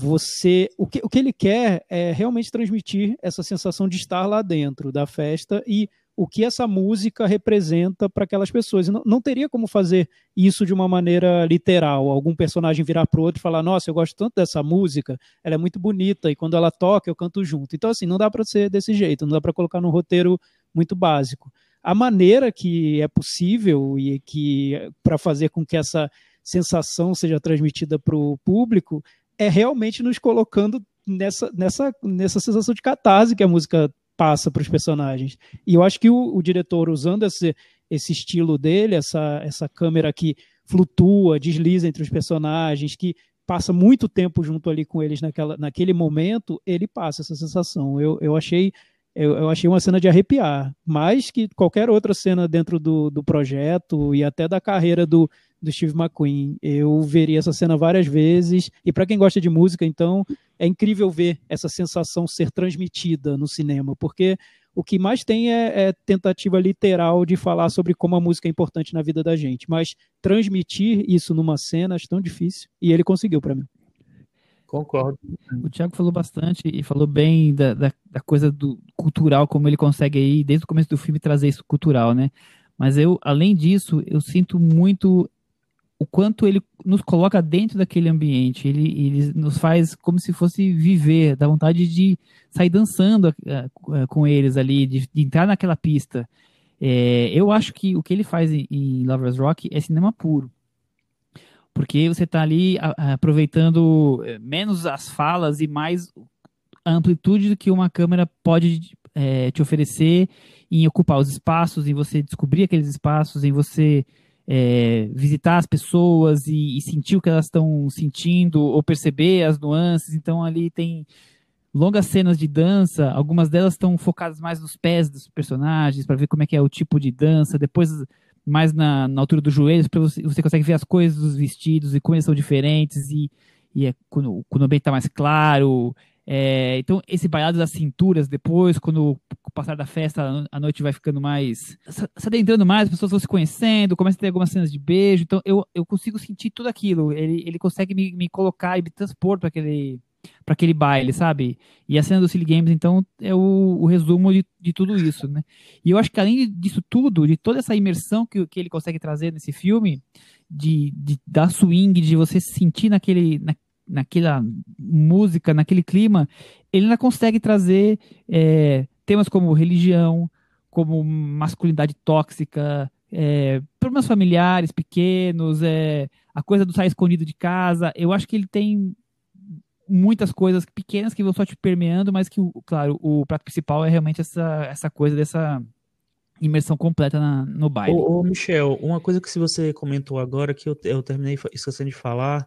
S4: você o que, o que ele quer é realmente transmitir essa sensação de estar lá dentro da festa e o que essa música representa para aquelas pessoas. Não, não, teria como fazer isso de uma maneira literal, algum personagem virar para o outro e falar: Nossa, eu gosto tanto dessa música, ela é muito bonita e quando ela toca eu canto junto. Então, assim, não dá para ser desse jeito, não dá para colocar num roteiro muito básico. A maneira que é possível e que para fazer com que essa sensação seja transmitida para o público é realmente nos colocando nessa, nessa, nessa sensação de catarse que a música passa para os personagens. E eu acho que o, o, diretor, usando esse, esse estilo dele, essa, essa câmera que flutua, desliza entre os personagens, que passa muito tempo junto ali com eles naquela, naquele momento, ele passa essa sensação. Eu, eu achei eu, eu, achei uma cena de arrepiar, mais que qualquer outra cena dentro do, do projeto e até da carreira do, do Steve McQueen. Eu veria essa cena várias vezes, e para quem gosta de música, então, é incrível ver essa sensação ser transmitida no cinema, porque o que mais tem é, é, tentativa literal de falar sobre como a música é importante na vida da gente, mas transmitir isso numa cena é tão difícil, e ele conseguiu para mim.
S5: Concordo.
S2: O Thiago falou bastante e falou bem da, da, da, coisa do cultural, como ele consegue aí, desde o começo do filme, trazer isso cultural, né? Mas eu, além disso, eu sinto muito o quanto ele nos coloca dentro daquele ambiente. Ele, ele nos faz como se fosse viver, dá vontade de sair dançando uh, com eles ali, de, de entrar naquela pista. É, eu acho que o que ele faz em, em Lovers Rock é cinema puro porque você está ali aproveitando eh, menos as falas e mais a amplitude que uma câmera pode é, te oferecer em ocupar os espaços, em você descobrir aqueles espaços, em você é, visitar as pessoas e, e, sentir o que elas estão sentindo ou perceber as nuances. Então ali tem longas cenas de dança, algumas delas estão focadas mais nos pés dos personagens para ver como é que é o tipo de dança. Depois mais na, na altura dos joelhos, você, você consegue ver as coisas dos vestidos e como eles são diferentes, e, e é, quando, quando o ambiente está mais claro. É, então, esse bailado das cinturas depois, quando o passar da festa, a noite vai ficando mais. se adentrando mais, as pessoas vão se conhecendo, começa a ter algumas cenas de beijo. Então, eu, eu consigo sentir tudo aquilo. Ele, ele consegue me, me colocar e me transpor para aquele para aquele baile, sabe? E a cena do Silly Games, então, é o, o resumo de, de, tudo isso, né? E eu acho que além disso tudo, de toda essa imersão que, que ele consegue trazer nesse filme, de, de dar swing, de você se sentir naquele, na, naquela música, naquele clima, ele ainda consegue trazer é, temas como religião, como masculinidade tóxica, é, problemas familiares pequenos, é, a coisa do sair escondido de casa. Eu acho que ele tem muitas coisas pequenas que vão só te permeando, mas que, claro, o prato principal é realmente essa, essa coisa dessa imersão completa na, no baile.
S5: Ô, ô, Michel, uma coisa que se você comentou agora que eu, eu terminei esquecendo de falar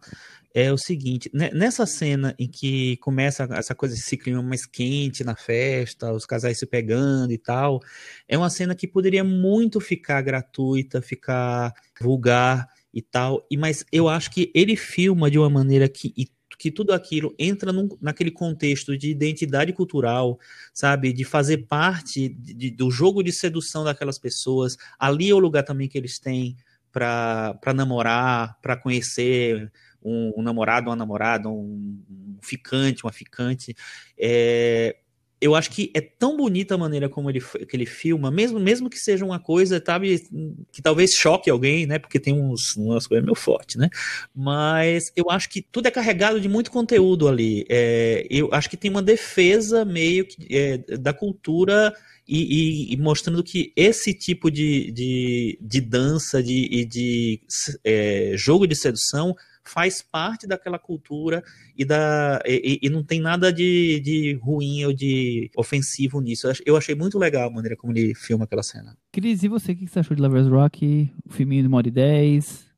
S5: é o seguinte, né, nessa cena em que começa essa coisa, esse clima mais quente na festa, os casais se pegando e tal, é uma cena que poderia muito ficar gratuita, ficar vulgar e tal, e mas eu acho que ele filma de uma maneira que que tudo aquilo entra num, naquele contexto de identidade cultural, sabe? De fazer parte de, do jogo de sedução daquelas pessoas. Ali é o lugar também que eles têm para namorar, para conhecer um, um, namorado, uma namorada, um, um ficante, uma ficante. É, eu acho que é tão bonita a maneira como ele, que ele filma, mesmo, mesmo que seja uma coisa, sabe, que talvez choque alguém, né? Porque tem uns, umas coisas meio fortes, né? Mas eu acho que tudo é carregado de muito conteúdo ali. É, eu acho que tem uma defesa meio que é, da cultura e, e, e, mostrando que esse tipo de, de, de dança de, de é, jogo de sedução faz parte daquela cultura e, da, e, e não tem nada de, de ruim ou de ofensivo nisso. Eu achei muito legal a maneira como ele filma aquela cena.
S2: Cris, e você, o que você achou de Lovers Rock? O filminho de e dez?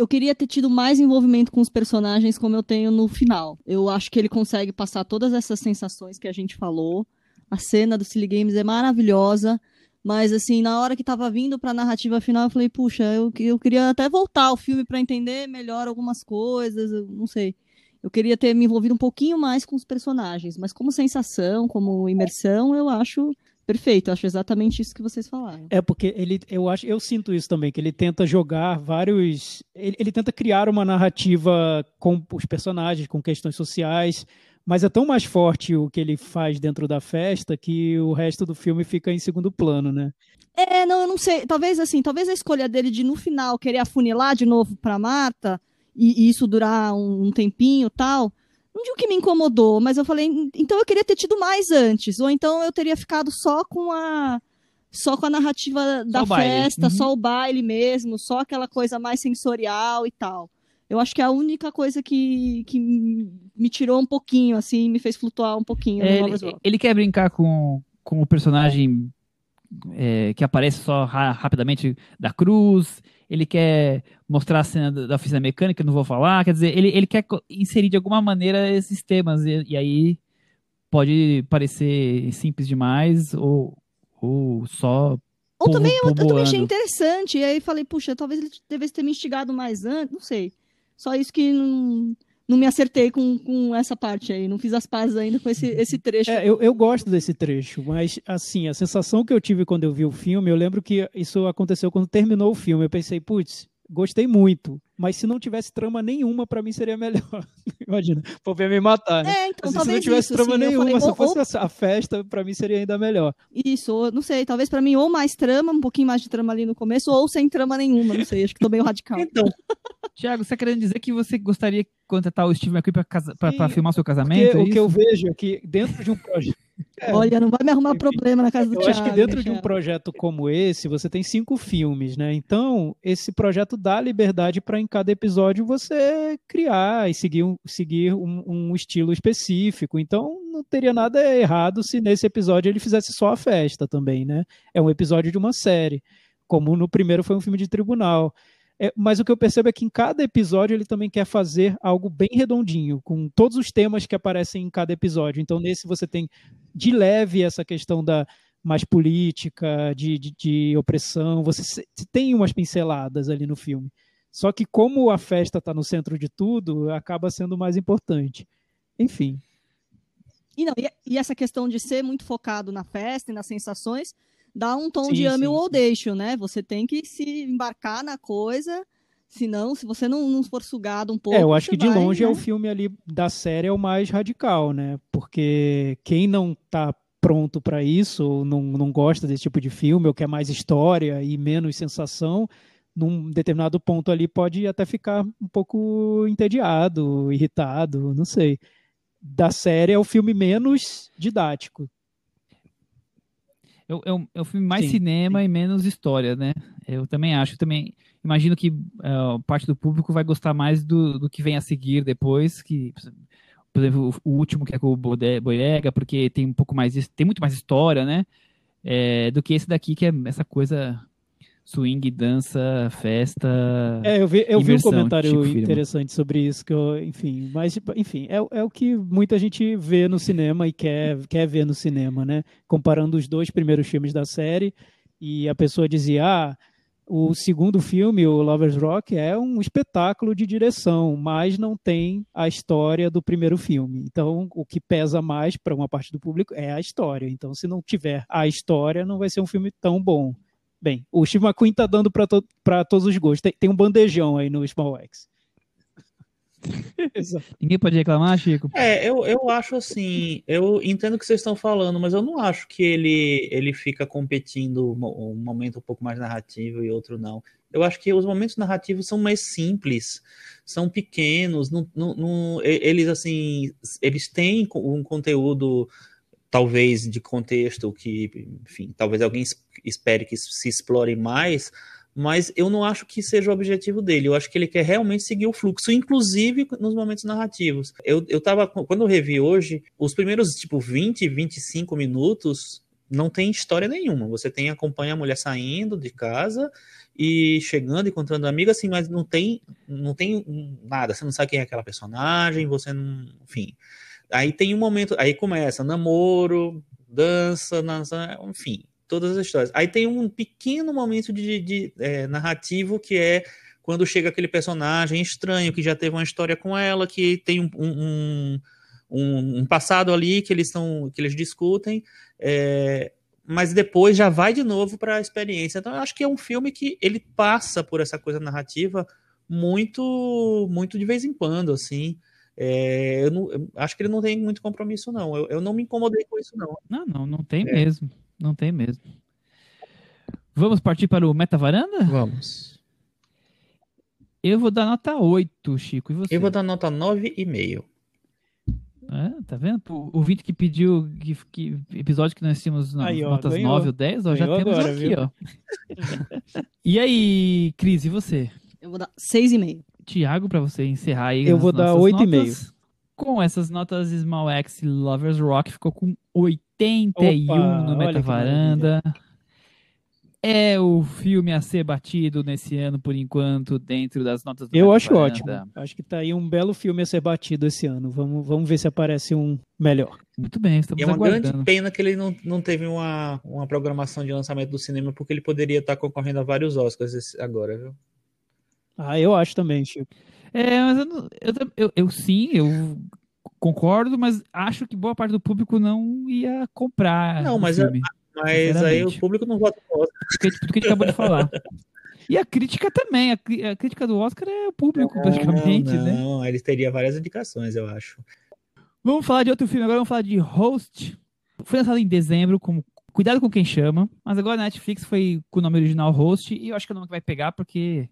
S3: eu queria ter tido mais envolvimento com os personagens como eu tenho no final. Eu acho que ele consegue passar todas essas sensações que a gente falou. A cena do Silly Games é maravilhosa, Mas, assim, na hora que tava vindo pra narrativa final, eu falei, puxa, eu, eu queria até voltar ao filme para entender melhor algumas coisas, eu não sei. Eu queria ter me envolvido um pouquinho mais com os personagens, mas como sensação, como imersão, eu acho perfeito. Eu acho exatamente isso que vocês falaram.
S4: É porque ele, eu acho, eu sinto isso também, que ele tenta jogar vários, ele, ele tenta criar uma narrativa com os personagens, com questões sociais, mas é tão mais forte o que ele faz dentro da festa que o resto do filme fica em segundo plano, né?
S3: É, não, eu não sei. Talvez assim, talvez a escolha dele de no final querer afunilar de novo para Marta e, e, isso durar um, um tempinho, tal. Não digo que me incomodou, mas eu falei, então eu queria ter tido mais antes, ou então eu teria ficado só com a só com a narrativa da festa, uhum. só o baile mesmo, só aquela coisa mais sensorial e tal. Eu acho que é a única coisa que, que me tirou um pouquinho, assim, me fez flutuar um pouquinho.
S2: É, ele, ele, quer brincar com, com o personagem é, que aparece só ra rapidamente da cruz, ele quer mostrar a cena da oficina mecânica, não vou falar, quer dizer, ele, ele quer inserir de alguma maneira esses temas, e, e aí pode parecer simples demais, ou, ou só
S3: ou também eu, eu, também achei interessante. E aí falei, puxa, talvez ele devesse ter me instigado mais antes, não sei. Só isso que não, não me acertei com, com essa parte aí. Não fiz as pazes ainda com esse, esse trecho.
S4: É, eu, eu gosto desse trecho, mas assim, a sensação que eu tive quando eu vi o filme, eu lembro que isso aconteceu quando terminou o filme. Eu pensei, putz, gostei muito. Mas se não tivesse trama nenhuma, para mim seria melhor. Imagina, o povo ia me matar, né?
S3: É, então,
S4: se não tivesse
S3: isso,
S4: trama
S3: sim,
S4: nenhuma,
S3: falei,
S4: se
S3: ou,
S4: fosse ou... a festa, para mim seria ainda melhor.
S3: Isso, não sei, talvez para mim ou mais trama, um pouquinho mais de trama ali no começo, ou sem trama nenhuma, não sei, acho que tô meio radical.
S5: Então,
S2: Tiago, você tá querendo dizer que você gostaria de contratar o Steve McQueen para filmar o seu casamento?
S4: É
S2: o
S4: que eu vejo é que dentro de um projeto.
S3: É. Olha, não vai me arrumar problema na casa do
S4: eu
S3: Thiago.
S4: acho que dentro de um projeto como esse, você tem cinco filmes, né? Então, esse projeto dá liberdade para em cada episódio você criar e seguir, um, seguir um, um, estilo específico. Então, não teria nada errado se nesse episódio ele fizesse só a festa também, né? É um episódio de uma série, como no primeiro foi um filme de tribunal. É, mas o que eu percebo é que em cada episódio ele também quer fazer algo bem redondinho, com todos os temas que aparecem em cada episódio. Então, nesse você tem de leve essa questão da mais política, de, de, de opressão. Você tem umas pinceladas ali no filme. Só que como a festa está no centro de tudo, acaba sendo mais importante. Enfim.
S3: E, não, e, e, essa questão de ser muito focado na festa e nas sensações dá um tom
S4: sim,
S3: de ame ou deixo, né? Você tem que se embarcar na coisa, senão, se você não, não for sugado um pouco.
S4: É, eu acho que de
S3: vai,
S4: longe
S3: né?
S4: é o filme ali da série é o mais radical, né? Porque quem não tá pronto para isso, ou não, não gosta desse tipo de filme, ou quer mais história e menos sensação, num determinado ponto ali pode até ficar um pouco entediado, irritado, não sei. Da série é o filme menos didático.
S2: É, é, um, é um filme mais
S4: Sim,
S2: cinema
S4: sim.
S2: e menos história, né? Eu também acho. Também imagino que uh, parte do público vai gostar mais do, do que vem a seguir depois, que por exemplo, o, o último que é com o Boyega, porque tem um pouco mais, tem muito mais história, né? É, do que esse daqui que é essa coisa swing, dança, festa.
S4: É, eu vi, eu vi um comentário
S2: Firman.
S4: interessante sobre isso, que eu, enfim, mas enfim, é, é o que muita gente vê no cinema e quer, quer ver no cinema, né? Comparando os dois primeiros filmes da série, e a pessoa dizia, ah, o segundo filme, o Lovers Rock, é um espetáculo de direção, mas não tem a história do primeiro filme. Então, o que pesa mais para uma parte do público é a história. Então, se não tiver a história, não vai ser um filme tão bom. Bem, o Steve McQueen tá dando para to pra todos os gostos. Tem, tem um bandejão aí no Small X.
S2: Ninguém pode reclamar, Chico?
S5: É, eu, eu acho assim, eu entendo o que vocês estão falando, mas eu não acho que ele, ele fica competindo um momento um pouco mais narrativo e outro não. Eu acho que os momentos narrativos são mais simples, são pequenos, não, não, não- eles assim, eles têm um conteúdo talvez de contexto que, enfim, talvez alguém es- espere que se explore mais, mas eu não acho que seja o objetivo dele. Eu acho que ele quer realmente seguir o fluxo, inclusive nos momentos narrativos. Eu, eu tava, quando eu revi hoje, os primeiros, tipo, 20, 25 minutos não tem história nenhuma. Você tem, acompanha a mulher saindo de casa e chegando, encontrando amiga, assim, mas não tem, não tem nada. Você não sabe quem é aquela personagem, você não, enfim. Aí tem um momento, aí começa namoro, dança, dança, enfim todas as histórias. Aí tem um pequeno momento de, de é, narrativo que é quando chega aquele personagem estranho que já teve uma história com ela, que tem um, um, um, um passado ali que eles estão que eles discutem, é, mas depois já vai de novo para a experiência. Então eu acho que é um filme que ele passa por essa coisa narrativa muito muito de vez em quando, assim. É, eu, não, eu acho que ele não tem muito compromisso, não. Eu, eu não me incomodei com isso, não.
S2: Não, não, não tem é. mesmo. Não tem mesmo. Vamos partir para o Meta Varanda?
S5: Vamos.
S2: Eu vou dar nota 8, Chico. E você?
S5: Eu vou dar nota 9,5.
S2: É, tá vendo? O ouvinte que pediu que, que, episódio que nós tínhamos nas aí, ó, notas ganhou. 9 ou 10, ó, já temos agora, aqui, viu? ó. e aí, Cris, e você?
S3: Eu vou dar 6,5.
S2: Tiago, para você encerrar aí.
S4: Eu vou dar 8,5.
S2: Com essas notas Small X Lovers Rock ficou com 81 Opa, no Meta Varanda. É o filme a ser batido nesse ano, por enquanto, dentro das notas do
S4: Eu acho ótimo. Acho que tá aí um belo filme a ser batido esse ano. Vamos, vamos ver se aparece um melhor.
S2: Muito bem, estamos
S5: e é uma
S2: aguardando.
S5: grande pena que ele não, não teve uma, uma programação de lançamento do cinema, porque ele poderia estar concorrendo a vários Oscars agora, viu?
S4: Ah, eu acho também, Chico.
S2: É, mas eu, eu, eu, eu, sim, eu concordo, mas acho que boa parte do público não ia comprar.
S5: Não, mas, filme, a, mas aí o público não vota
S2: no Oscar. Tudo que a gente acabou de falar. E a crítica também, a, a, crítica do Oscar é o público, não, praticamente,
S5: não,
S2: né?
S5: Não, ele teria várias indicações, eu acho.
S2: Vamos falar de outro filme agora, vamos falar de Host. Foi lançado em dezembro, como Cuidado com Quem Chama, mas agora na Netflix foi com o nome original Host, e eu acho que é o nome que vai pegar, porque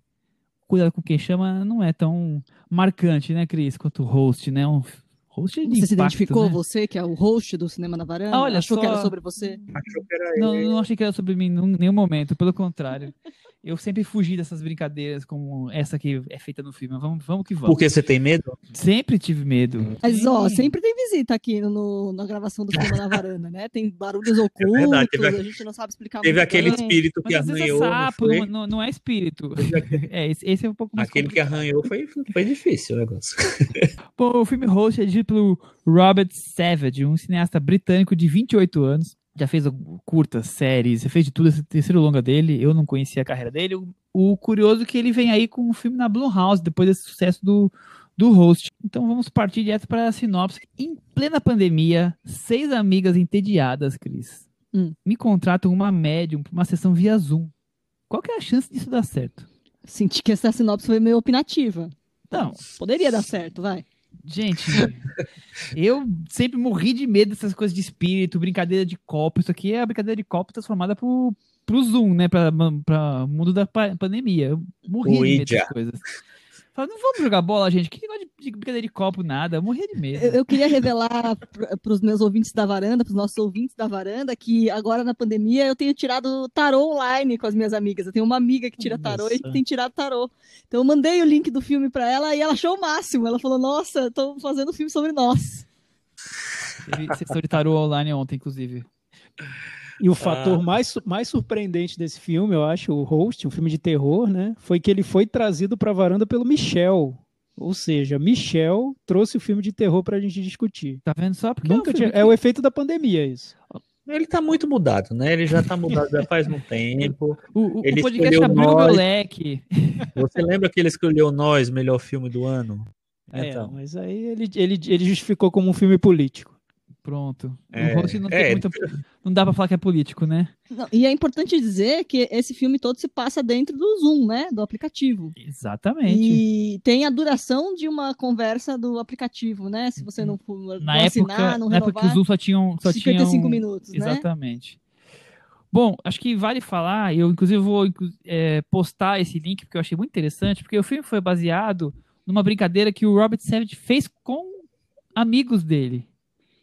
S2: cuidado com quem chama não é tão marcante, né, Cris, quanto o host, né? Um host de
S3: Você
S2: impacto,
S3: se identificou,
S2: né?
S3: você, que é o host do Cinema na Varanda?
S2: Ah, olha
S3: Achou
S2: só...
S3: que era sobre você?
S5: Achou que era
S2: não, não achei que era sobre mim em nenhum momento, pelo contrário. Eu sempre fugi dessas brincadeiras como essa que é feita no filme. Vamos, vamos que vamos.
S5: Porque você tem medo?
S2: Sempre tive medo.
S3: Mas, ó, sempre tem visita aqui no, na gravação do Cinema na Varanda, né? Tem barulhos ocultos, é verdade, teve, a gente não sabe explicar
S5: Teve aquele bem. espírito que
S2: Mas,
S5: arranhou.
S2: É sapo, não, não, não, é espírito. É, esse, esse, é um pouco mais
S5: Aquele
S2: complicado.
S5: que arranhou foi, foi difícil o negócio.
S2: Bom, o filme Host é dirigido pelo Robert Savage, um cineasta britânico de 28 anos já fez curtas, séries, já fez de tudo, esse terceiro longa dele, eu não conhecia a carreira dele. O, o curioso é que ele vem aí com um filme na Blumhouse, depois desse sucesso do, do host. Então vamos partir direto para a sinopse. Em plena pandemia, seis amigas entediadas, Cris,
S3: hum.
S2: me contratam uma médium para uma sessão via Zoom. Qual que é a chance disso dar certo?
S3: Senti que essa sinopse foi meio opinativa.
S2: Não.
S3: Poderia dar certo, vai.
S2: Gente, eu sempre morri de medo dessas coisas de espírito, brincadeira de copo. Isso aqui é a brincadeira de copo transformada pro, pro Zoom, né? Pra, pra mundo da pandemia. Eu morri
S5: O
S2: de medo dessas coisas. Falei, não vamos jogar bola, gente. Que negócio de, de brincadeira de copo, nada. Eu morria de medo.
S3: Eu, eu queria revelar para os meus ouvintes da varanda, para os nossos ouvintes da varanda, que agora na pandemia eu tenho tirado tarô online com as minhas amigas. Eu tenho uma amiga que tira tarô e
S4: Nossa.
S3: tem tirado tarô. Então eu mandei o link do filme para ela e ela achou o máximo. Ela falou: Nossa, estou fazendo um filme sobre nós.
S2: Teve sessão de tarô online ontem, inclusive.
S4: E o fator mais, su- mais surpreendente desse filme, eu acho, o host, um filme de terror, né? Foi que ele foi trazido pra varanda pelo Michel. Ou seja, Michel trouxe o filme de terror pra gente discutir.
S2: Tá vendo só? Porque
S4: Nunca
S2: é, um
S4: tinha,
S2: filme
S4: é o efeito da pandemia, isso.
S5: Ele tá muito mudado, né? Ele já tá mudado já faz um tempo.
S2: que o, o,
S5: ele
S2: o podcast abriu o meu
S5: nós.
S2: leque.
S5: Você lembra que ele escolheu Nós, melhor filme do ano?
S4: É,
S5: Então,
S4: mas aí ele, ele, ele justificou como um filme político.
S2: Pronto.
S5: É,
S2: o host não, tem
S5: é,
S2: muita- não dá pra falar que é político, né?
S3: Não, e é importante dizer que esse filme todo se passa dentro do Zoom, né? Do aplicativo.
S2: Exatamente.
S3: E tem a duração de uma conversa do aplicativo, né? Se você não for
S2: na
S3: não
S2: época,
S3: assinar, não
S2: na época que
S3: renovar,
S2: o Zoom só tinham, só
S3: 55
S2: tinham...
S3: minutos, né?
S2: Exatamente. Bom, acho que vale falar, eu inclusive vou é, postar esse link porque eu achei muito interessante, porque o filme foi baseado numa brincadeira que o Robert Savage fez com amigos dele.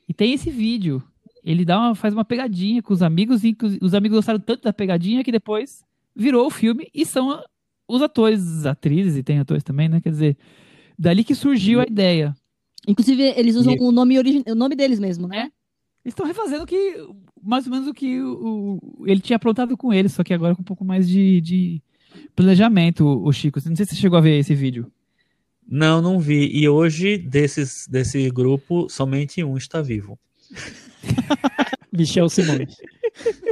S2: E tem esse vídeo. Ele dá uma, faz uma pegadinha com os amigos e os amigos gostaram tanto da pegadinha que depois virou o filme e são os atores, atrizes e tem atores também, né? Quer dizer, dali que surgiu a ideia.
S3: Inclusive, eles usam
S5: E-
S3: o nome, origi- o nome deles mesmo, né?
S2: Eles estão refazendo que mais ou menos o que o, o- ele tinha aprontado com ele, só que agora com um pouco mais de, de planejamento, o Chico. Não sei se você chegou a ver esse vídeo.
S5: Não, não vi. E hoje, desses, desse grupo, somente um está vivo.
S4: Michel Simões.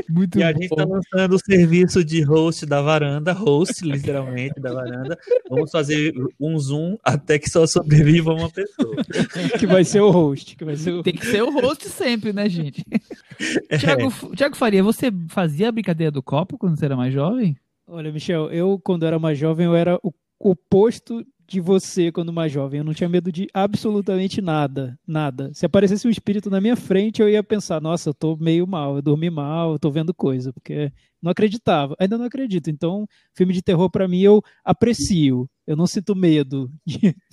S2: Muito
S5: E a
S2: bom.
S5: gente tá lançando o serviço de host da varanda, host, literalmente, da varanda. Vamos fazer um zoom até que só sobreviva uma pessoa.
S4: que vai ser o host. Que vai ser o...
S2: Tem que ser o host sempre, né, gente?
S5: É.
S2: Tiago, Tiago Faria, você fazia a brincadeira do copo quando você era mais jovem?
S4: Olha, Michel, eu, quando era mais jovem, eu era o oposto de você quando mais jovem. Eu não tinha medo de absolutamente nada. Nada. Se aparecesse um espírito na minha frente, eu ia pensar, nossa, eu tô meio mal, eu dormi mal, eu tô vendo coisa, porque não acreditava. Ainda não acredito. Então, filme de terror, para mim, eu aprecio. Eu não sinto medo.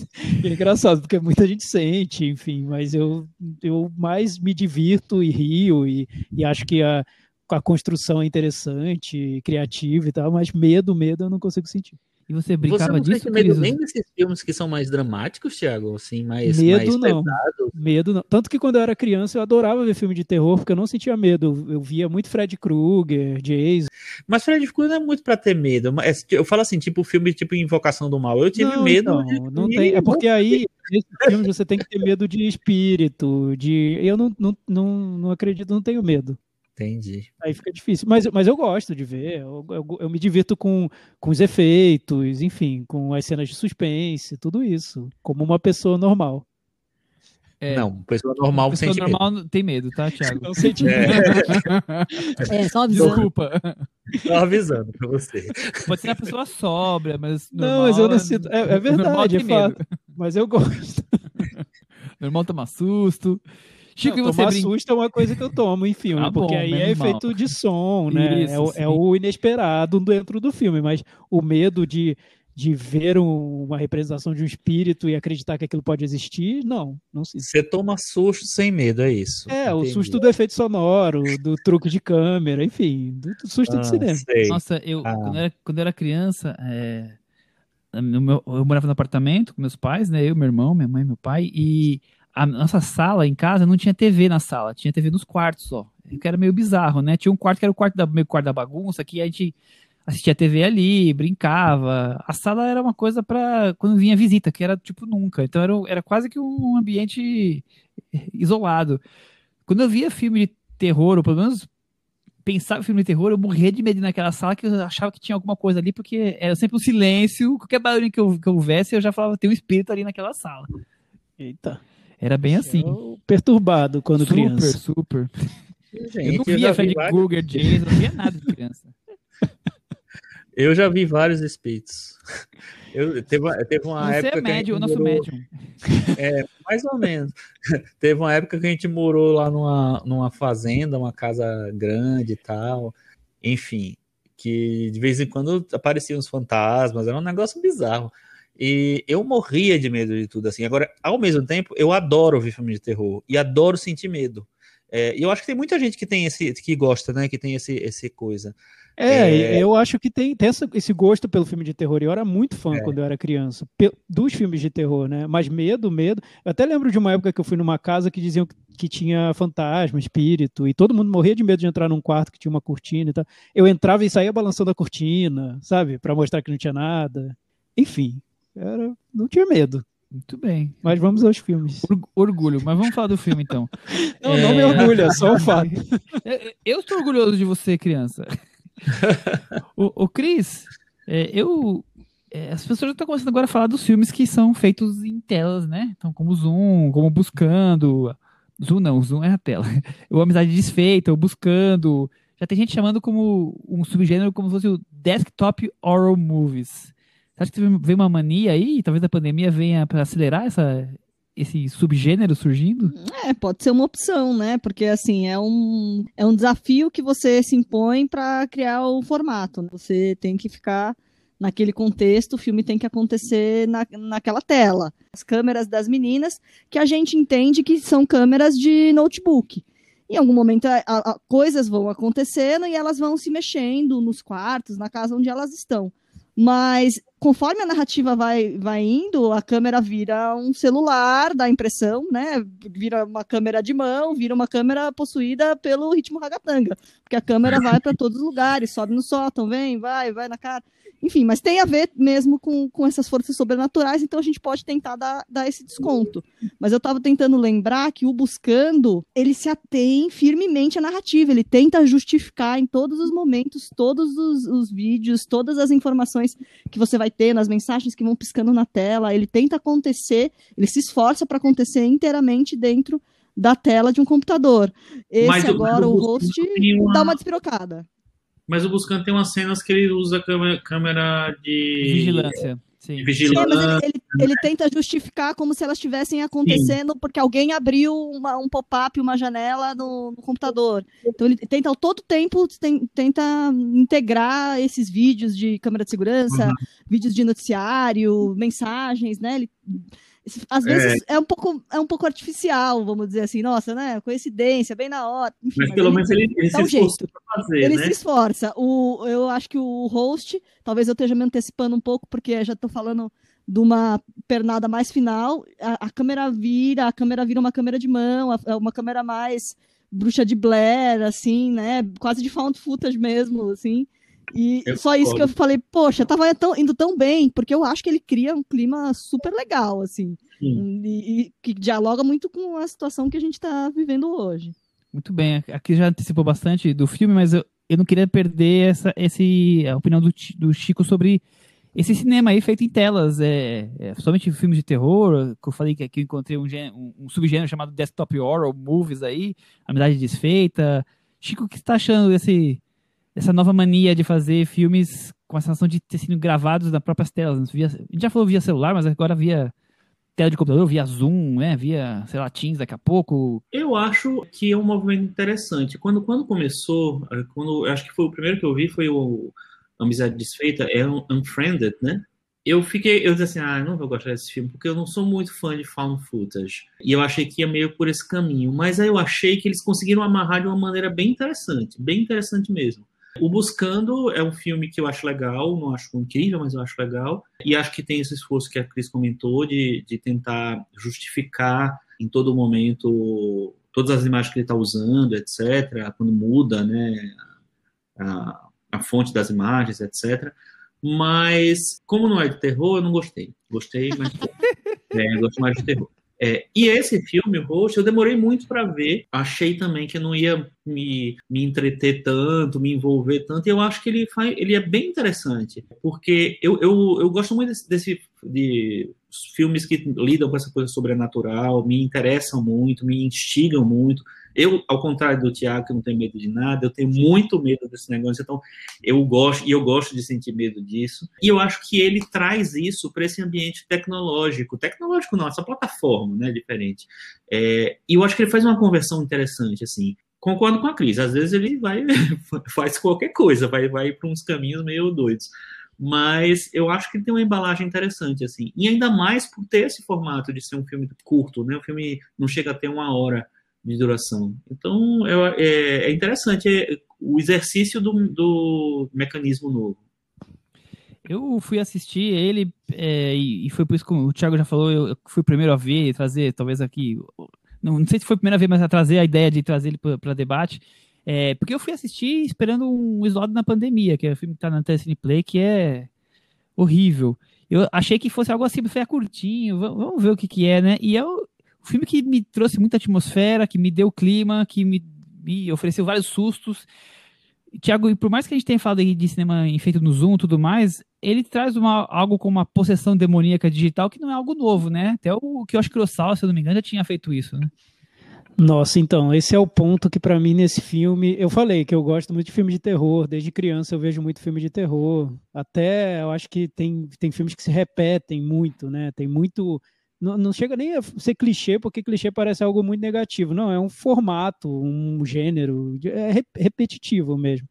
S4: É engraçado, porque muita gente sente, enfim, mas eu, eu mais me divirto e rio e, e acho que a, a construção é interessante, criativa e tal, mas medo, medo eu não consigo sentir.
S2: E você
S5: Você
S2: brincava
S5: não
S2: disso,
S5: medo nem desses filmes que são mais dramáticos, Thiago? Assim, mais,
S4: Medo
S5: mais
S4: não. Medo não. Tanto que quando eu era criança eu adorava ver filme de terror, porque eu não sentia medo. Eu, via muito Fred Krueger, Jason.
S5: Mas Fred Krueger não é muito pra ter medo. Mas Eu falo assim, tipo filme tipo Invocação do Mal. Eu tive
S4: não,
S5: medo.
S4: então,
S5: de-
S4: não tem, é porque aí, nesses filmes, você tem que ter medo de espírito, de. Eu não, não, não, não acredito, não tenho medo.
S5: Entendi.
S4: Aí fica difícil. Mas, mas eu gosto de ver. Eu, eu, eu me divirto com, com os efeitos, enfim, com as cenas de suspense, tudo isso. Como uma pessoa normal.
S2: É,
S5: Não, pessoa normal
S2: pessoa
S5: sente medo.
S2: normal tem medo, tá, Thiago?
S4: Não senti
S3: É, só avisando.
S2: Desculpa.
S5: Tô avisando pra você.
S2: Pode ser uma pessoa sóbria, mas.
S4: Não, mas eu não
S2: normal-
S4: sinto. É, é
S2: normal
S4: verdade, é
S2: tem medo.
S4: fato. Mas eu gosto.
S2: Normal toma susto. Chico,
S4: Não,
S2: e você
S4: tomar
S2: brinca?
S4: susto é uma coisa que eu tomo em filme,
S2: Ah, bom,
S4: porque aí é
S2: mal.
S4: efeito de som, né?
S2: Isso,
S4: é, o, é o inesperado dentro do filme, mas o medo de, de ver um- uma representação de um espírito e acreditar que aquilo pode existir, não, não sinto.
S5: Você toma susto sem medo, é isso.
S4: É, o
S5: Entendi.
S4: susto do efeito sonoro, do truque de câmera, enfim, do, do susto
S5: Ah,
S4: de cinema.
S5: sei.
S2: Nossa, eu,
S5: Ah.
S2: quando, eu era, quando eu era criança, é, no meu- eu morava no apartamento com meus pais, né? Eu, meu irmão, minha mãe, meu pai, e a nossa sala em casa não tinha TV na sala, tinha TV nos quartos só. Que era meio bizarro, né? Tinha um quarto que era o quarto da, meio quarto da bagunça, que a gente assistia TV ali, brincava. A sala era uma coisa pra quando vinha visita, que era tipo nunca. Então era, era quase que um ambiente isolado. Quando eu via filme de terror, ou pelo menos pensava em filme de terror, eu morria de medo naquela sala que eu achava que tinha alguma coisa ali, porque era sempre um silêncio, qualquer barulho que eu, que eu houvesse, eu já falava, tem um espírito ali naquela sala.
S4: Eita.
S2: Era bem assim.
S4: Eu perturbado quando
S2: super,
S4: criança.
S2: super.
S5: Gente,
S2: eu não
S5: já
S2: via
S5: vi
S2: Freddy
S5: vários-
S2: Krueger, Jason, não via nada de criança.
S5: Eu já vi vários espíritos. Eu, teve, teve uma
S2: Você
S5: época
S2: é
S5: que a gente
S2: médium, o nosso
S5: morou-
S2: médium.
S5: Mais ou menos. Teve uma época que a gente morou lá numa, numa fazenda, uma casa grande e tal. Enfim, que de vez em quando apareciam os fantasmas, era um negócio bizarro. E eu morria de medo de tudo assim. Agora, ao mesmo tempo, eu adoro ver filme de terror e adoro sentir medo. É, e eu acho que tem muita gente que tem esse, que gosta, né? Que tem esse, esse coisa.
S4: É,
S5: É.
S4: eu acho que tem, tem essa- esse gosto pelo filme de terror. e Eu era muito fã
S5: É.
S4: quando eu era criança, pe- dos filmes de terror, né? Mas medo, medo. Eu até lembro de uma época que eu fui numa casa que diziam que, que tinha fantasma, espírito, e todo mundo morria de medo de entrar num quarto que tinha uma cortina e tal. Eu entrava e saía balançando a cortina, sabe? Pra mostrar que não tinha nada. Enfim, era, não tinha medo.
S2: Muito bem.
S4: Mas vamos aos filmes.
S2: Org- Orgulho, mas vamos falar do filme então.
S4: Não, não me
S2: É.
S4: orgulha, é só o fato.
S2: Eu- estou orgulhoso de você, criança. o, o Cris, é, eu. é, as pessoas já estão começando agora a falar dos filmes que são feitos em telas, né? Então, como Zoom, como Buscando. Zoom não, Zoom é a tela. O Amizade Desfeita, o Buscando. Já tem gente chamando como um subgênero como se fosse o Desktop Horror Movies. Acha que veio uma mania aí? Talvez a pandemia venha para acelerar essa, esse subgênero surgindo?
S3: É, pode ser uma opção, né? Porque assim, é um, é um desafio que você se impõe para criar o formato. né? Você tem que ficar naquele contexto, o filme tem que acontecer na, naquela tela. As câmeras das meninas, que a gente entende que são câmeras de notebook. Em algum momento, a- a- coisas vão acontecendo e elas vão se mexendo nos quartos, na casa onde elas estão. Mas conforme a narrativa vai, vai indo, a câmera vira um celular, dá impressão, né? Vira uma câmera de mão, vira uma câmera possuída pelo ritmo ragatanga. Porque a câmera vai para todos os lugares, sobe no sótão, vem, vai, vai na cara. Enfim, mas tem a ver mesmo com, com essas forças sobrenaturais, então a gente pode tentar dar, dar esse desconto. Mas eu estava tentando lembrar que o Buscando, ele se atém firmemente à narrativa, ele tenta justificar em todos os momentos, todos os, os vídeos, todas as informações que você vai ter, nas mensagens que vão piscando na tela, ele tenta acontecer, ele se esforça para acontecer inteiramente dentro da tela de um computador. Esse mas, agora, mas o, o host, uma... dá uma despirocada.
S5: Mas o Buscando tem umas cenas que ele usa câmera, câmera de
S2: vigilância. Sim.
S5: vigilância.
S3: É, mas ele, ele, ele, tenta justificar como se elas estivessem acontecendo Sim. porque alguém abriu uma, um pop-up, uma janela no, no, computador. Então ele tenta todo tempo tem, tenta integrar esses vídeos de câmera de segurança, uhum. vídeos de noticiário, mensagens, né? Ele, às vezes é. é. um pouco é um pouco artificial, vamos dizer assim, nossa, né? Coincidência, bem na hora.
S5: Enfim, mas, mas pelo ele, menos ele, ele se esforça fazer,
S3: Ele
S5: né?
S3: se esforça. O, eu acho que o host, talvez eu esteja me antecipando um pouco, porque já estou falando de uma pernada mais final. A, a, câmera vira, a câmera vira uma câmera de mão, é uma câmera mais bruxa de Blair, assim, né? Quase de found footage mesmo, assim. E eu só isso que eu falei, poxa, tava tão, indo tão bem, porque eu acho que ele cria um clima super legal, assim, e, e, que dialoga muito com a situação que a gente está vivendo hoje.
S2: Muito bem, aqui já antecipou bastante do filme, mas eu, eu não queria perder essa esse, a opinião do, do Chico sobre esse cinema aí feito em telas, é, é somente filmes de terror, que eu falei que aqui eu encontrei um, um, um subgênero chamado desktop horror movies aí, Amizade Desfeita. Chico, o que você está achando desse essa nova mania de fazer filmes com a sensação de ter sido gravados nas próprias telas. Via, a gente já falou via celular, mas agora via tela de computador, via Zoom, né? Via, sei lá, Teams daqui a pouco.
S5: Eu acho que é um movimento interessante. Quando, quando começou, eh, quando acho que foi o primeiro que eu vi foi o Amizade Desfeita, é um Unfriended, né? Eu fiquei, eu disse assim, ah, não vou gostar desse filme, porque eu não sou muito fã de found footage. E eu achei que ia meio por esse caminho. Mas aí eu achei que eles conseguiram amarrar de uma maneira bem interessante, bem interessante mesmo. O Buscando é um filme que eu acho legal, não acho incrível, mas eu acho legal. E acho que tem esse esforço que a Cris comentou de, de tentar justificar em todo momento todas as imagens que ele está usando, etc., quando muda né, a, a fonte das imagens, etc. Mas, como não é de terror, eu não gostei. Gostei, mas. é, eu gosto mais de terror. É, e esse filme, o eu demorei muito para ver. Achei também que não ia me, me entreter tanto, me envolver tanto. E eu acho que ele, faz, ele é bem interessante, porque eu, eu, eu gosto muito desse, desse de filmes que lidam com essa coisa sobrenatural, me interessam muito, me instigam muito. Eu, ao contrário do Tiago, que não tem medo de nada, eu tenho muito medo desse negócio, então eu gosto, e eu gosto de sentir medo disso. E eu acho que ele traz isso para esse ambiente tecnológico. Tecnológico não, essa plataforma, né, diferente. É, e eu acho que ele faz uma conversão interessante, assim. Concordo com a Cris, às vezes ele vai, faz qualquer coisa, vai, vai para uns caminhos meio doidos mas eu acho que tem uma embalagem interessante, assim, e ainda mais por ter esse formato de ser um filme curto, né, o filme não chega a ter uma hora, de duração. Então, é, é, interessante é, o exercício do, do, mecanismo novo.
S2: Eu fui assistir ele, é, e, foi por isso que o Thiago já falou, eu, fui o primeiro a ver trazer, talvez aqui, não, não, sei se foi a primeira vez, mas a trazer a ideia de trazer ele para debate, é, porque eu fui assistir esperando um Isolado na Pandemia, que é o filme que está na Telecine Play, que é horrível. Eu achei que fosse algo assim, foi curtinho, vamos ver o que que é, né? E eu, um filme que me trouxe muita atmosfera, que me deu clima, que me, me ofereceu vários sustos. Tiago, por mais que a gente tenha falado de cinema feito no Zoom e tudo mais, ele traz uma, algo como uma possessão demoníaca digital que não é algo novo, né? Até o que eu acho que o se eu não me engano, já tinha feito isso, né?
S4: Nossa, então, esse é o ponto que para mim nesse filme, eu falei que eu gosto muito de filme de terror, desde criança eu vejo muito filme de terror, até eu acho que tem, tem filmes que se repetem muito, né? Tem muito não, não, chega nem a ser clichê, porque clichê parece algo muito negativo. Não, é um formato, um gênero, é repetitivo mesmo.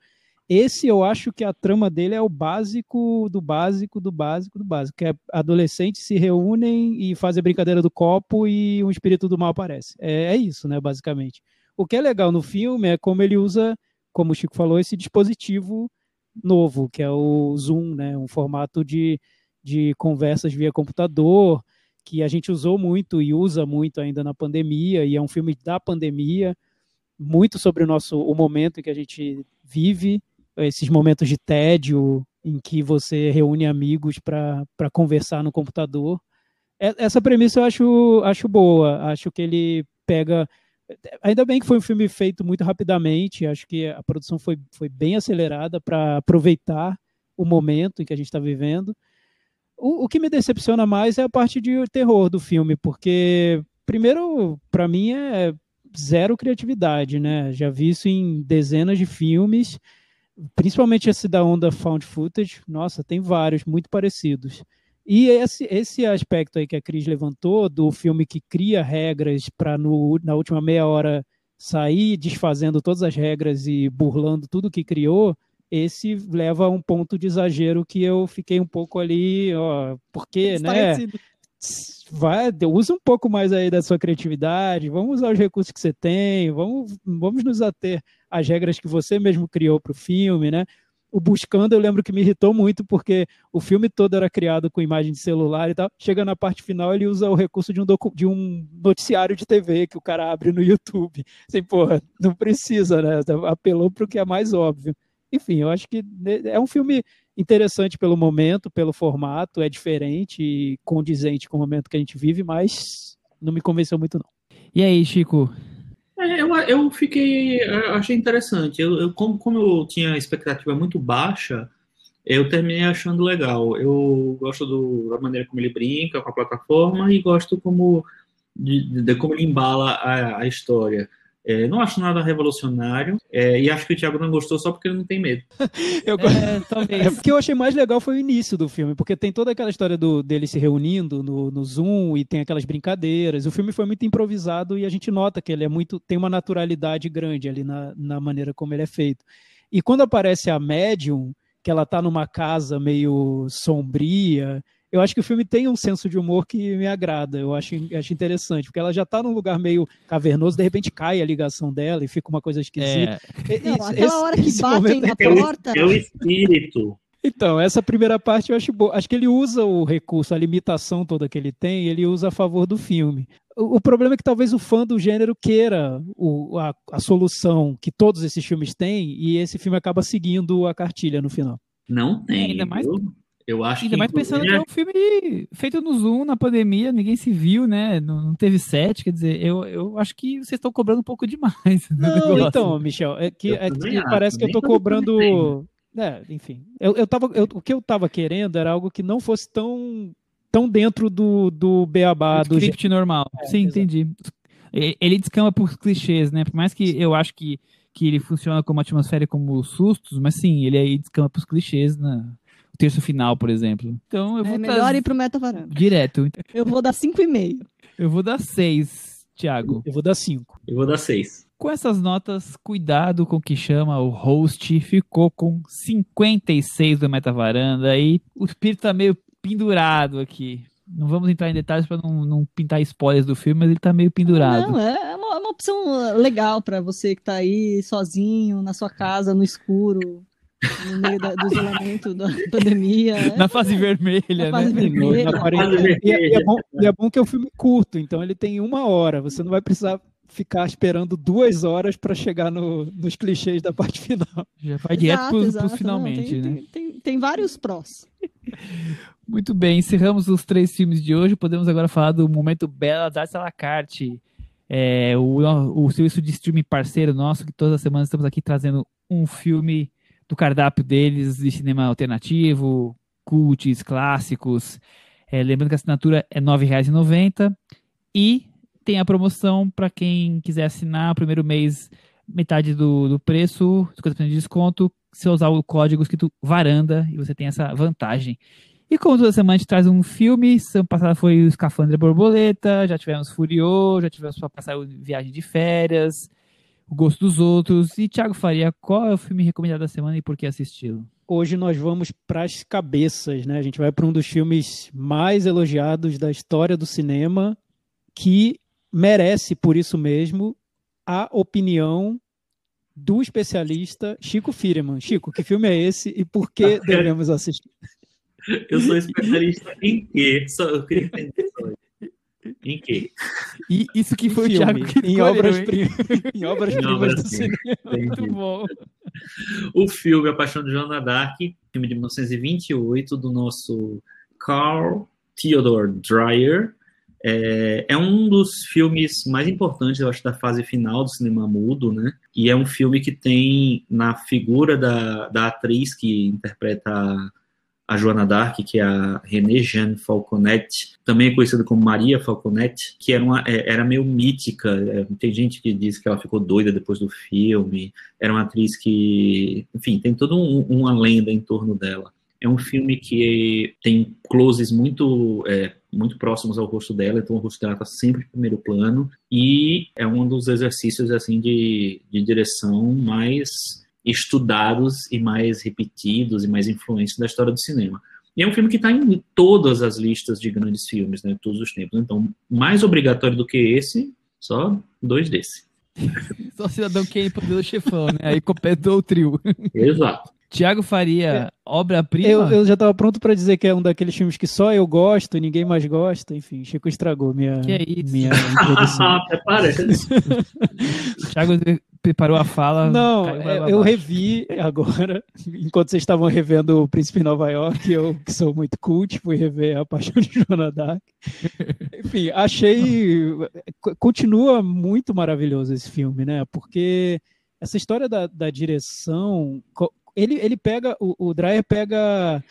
S4: Esse eu acho que a trama dele é o básico do básico do básico do básico, que é adolescentes se reúnem e fazem a brincadeira do copo e um espírito do mal aparece. É, é isso, né, basicamente. O que é legal no filme é como ele usa, como o Chico falou, esse dispositivo novo, que é o Zoom, né? Um formato de, de conversas via computador, que a gente usou muito e usa muito ainda na pandemia, e é um filme da pandemia, muito sobre o nosso o momento em que a gente vive, esses momentos de tédio em que você reúne amigos para conversar no computador. Essa premissa eu acho, acho boa, acho que ele pega Ainda bem que foi um filme feito muito rapidamente, acho que a produção foi, foi bem acelerada para aproveitar o momento em que a gente está vivendo. O, o, que me decepciona mais é a parte de terror do filme, porque, primeiro, para mim é zero criatividade, né? Já vi isso em dezenas de filmes, principalmente esse da onda found footage. Nossa, tem vários muito parecidos. E esse, esse aspecto aí que a Cris levantou, do filme que cria regras para na última meia hora sair desfazendo todas as regras e burlando tudo que criou, esse leva a um ponto de exagero que eu fiquei um pouco ali, ó, porque, né? Vai, usa um pouco mais aí da sua criatividade, vamos usar os recursos que você tem, vamos, vamos nos ater às regras que você mesmo criou para o filme, né? o Buscando, eu lembro que me irritou muito, porque o filme todo era criado com imagem de celular e tal. Chega na parte final, ele usa o recurso de um, de um noticiário de TV que o cara abre no YouTube. Assim, porra, não precisa, né? Apelou para o que é mais óbvio. Enfim, eu acho que é um filme interessante pelo momento, pelo formato, é diferente e condizente com o momento que a gente vive, mas não me convenceu muito, não.
S2: E aí, Chico?
S6: É, eu, eu fiquei. Eu achei interessante. Eu, eu, como, como eu tinha expectativa muito baixa, eu terminei achando legal. Eu gosto do, da maneira como ele brinca com a plataforma e gosto como de, de como ele embala a, a história. É, não acho nada revolucionário é, e acho que o Thiago não gostou só porque ele não tem medo.
S4: eu, é, talvez. É, o que eu achei mais legal foi o início do filme, porque tem toda aquela história do, dele se reunindo no, no Zoom e tem aquelas brincadeiras. O filme foi muito improvisado e a gente nota que ele é muito tem uma naturalidade grande ali na, na maneira como ele é feito. E quando aparece a médium, que ela está numa casa meio sombria eu acho que o filme tem um senso de humor que me agrada, eu acho, acho interessante, porque ela já está num lugar meio cavernoso, de repente cai a ligação dela e fica uma coisa esquisita.
S3: É. Não, aquela esse, hora que batem na é porta.
S6: É o espírito.
S4: Então, essa primeira parte eu acho boa. Acho que ele usa o recurso, a limitação toda que ele tem, ele usa a favor do filme. O, o problema é que talvez o fã do gênero queira o, a, a solução que todos esses filmes têm, e esse filme acaba seguindo a cartilha no final.
S6: Não tem.
S2: É, ainda mais,
S6: eu acho
S2: Ainda mais pensando que é um filme feito no Zoom, na pandemia, ninguém se viu, né? Não, não teve set, quer dizer, eu, eu acho que vocês estão cobrando um pouco demais.
S4: Não, então, Michel, é que, é que parece que eu tô cobrando. É, enfim, eu, eu tava, eu, o que eu tava querendo era algo que não fosse tão, tão dentro do, do beabá.
S2: Do script normal. É, sim, exato. entendi. Ele descamba por clichês, né? Por mais que eu acho que, que ele funciona como atmosfera e como sustos, mas sim, ele aí descamba por clichês na, terço final, por exemplo. Então eu vou
S3: É melhor ir pro Meta Varanda.
S2: Direto.
S3: Eu vou dar 5,5.
S2: Eu vou dar 6, Thiago.
S4: Eu vou dar 5.
S6: Eu vou dar 6.
S2: Com essas notas, cuidado com o que chama o host. Ficou com 56 do Meta Varanda e o espírito tá meio pendurado aqui. Não vamos entrar em detalhes para não, não, pintar spoilers do filme, mas ele tá meio pendurado.
S3: Não, é uma, é uma opção legal para você que tá aí sozinho, na sua casa, no escuro, no meio da, do isolamento da pandemia.
S2: Né? Na fase vermelha,
S3: na fase
S2: né?
S3: Vermelha.
S4: Na e, é, e, é bom, e é bom que é um filme curto, então ele tem uma hora. Você não vai precisar ficar esperando duas horas para chegar no, nos clichês da parte final.
S2: Já vai direto para os finalmente,
S3: não,
S2: tem,
S3: né? Tem, tem, tem, vários prós.
S2: Muito bem, encerramos os três filmes de hoje. Podemos agora falar do momento Bela da la carte. É, o, o serviço de streaming parceiro nosso, que todas as semanas estamos aqui trazendo um filme do cardápio deles de cinema alternativo, cults, clássicos. É, lembrando que a assinatura é R$ 9,90 e tem a promoção para quem quiser assinar o primeiro mês, metade do, do preço, 50% de desconto, se usar o código escrito varanda e você tem essa vantagem. E como toda semana a gente traz um filme, semana passada foi o Escafandra Borboleta, já tivemos Furiô, já tivemos para passar Viagem de Férias, o gosto dos outros. E Thiago Faria, qual é o filme recomendado da semana e por que assisti-lo?
S4: Hoje nós vamos para as cabeças, né? A gente vai para um dos filmes mais elogiados da história do cinema, que merece por isso mesmo a opinião do especialista Chico Firman. Chico, que filme é esse e por que devemos assistir?
S5: Eu sou especialista em quê? Só, eu queria entender. Em quê?
S2: E isso que foi
S4: Em
S2: o Thiago
S4: filme,
S2: que
S4: em
S2: escolheu,
S4: obras
S2: hein?
S4: primas, em obras
S5: Em
S4: primas
S5: obras
S4: do cinema.
S2: Muito bom.
S5: O filme A Paixão de Joana Dark, filme de 1928 do nosso Carl Theodor Dreyer. É, é um dos filmes mais importantes, eu acho, da fase final do cinema mudo, né? E é um filme que tem na figura da, da atriz que interpreta a, Joana Dark, que é a Renée Jeanne Falconet, também conhecida como Maria Falconet, que era, uma, é, era meio mítica. É, tem gente que diz que ela ficou doida depois do filme. Era uma atriz que, enfim, tem toda um, uma lenda em torno dela. É um filme que tem closes muito, é, muito próximos ao rosto dela, então o rosto dela está sempre em primeiro plano, e é um dos exercícios assim de, de direção mais estudados e mais repetidos e mais influentes da história do cinema. E é um filme que está em todas as listas de grandes filmes, né, de todos os tempos. Então, mais obrigatório do que esse, só dois desse.
S2: Só Cidadão Kane e Poderoso Chefão, né? Aí completou o trio.
S5: Exato.
S2: Tiago Faria, obra-prima?
S4: Eu, eu já estava pronto para dizer que é um daqueles filmes que só eu gosto e ninguém mais gosta. Enfim, Chico estragou minha,
S2: Que é isso?
S4: minha.
S5: Até parece.
S2: Thiago preparou a fala.
S4: Não, é, eu revi agora, enquanto vocês estavam revendo o Príncipe em Nova York, eu que sou muito cult, fui rever A Paixão de Joana Dark. Enfim, achei. co- Continua muito maravilhoso esse filme, né? Porque essa história da, da direção. Ele, ele pega. O, o Dreyer pega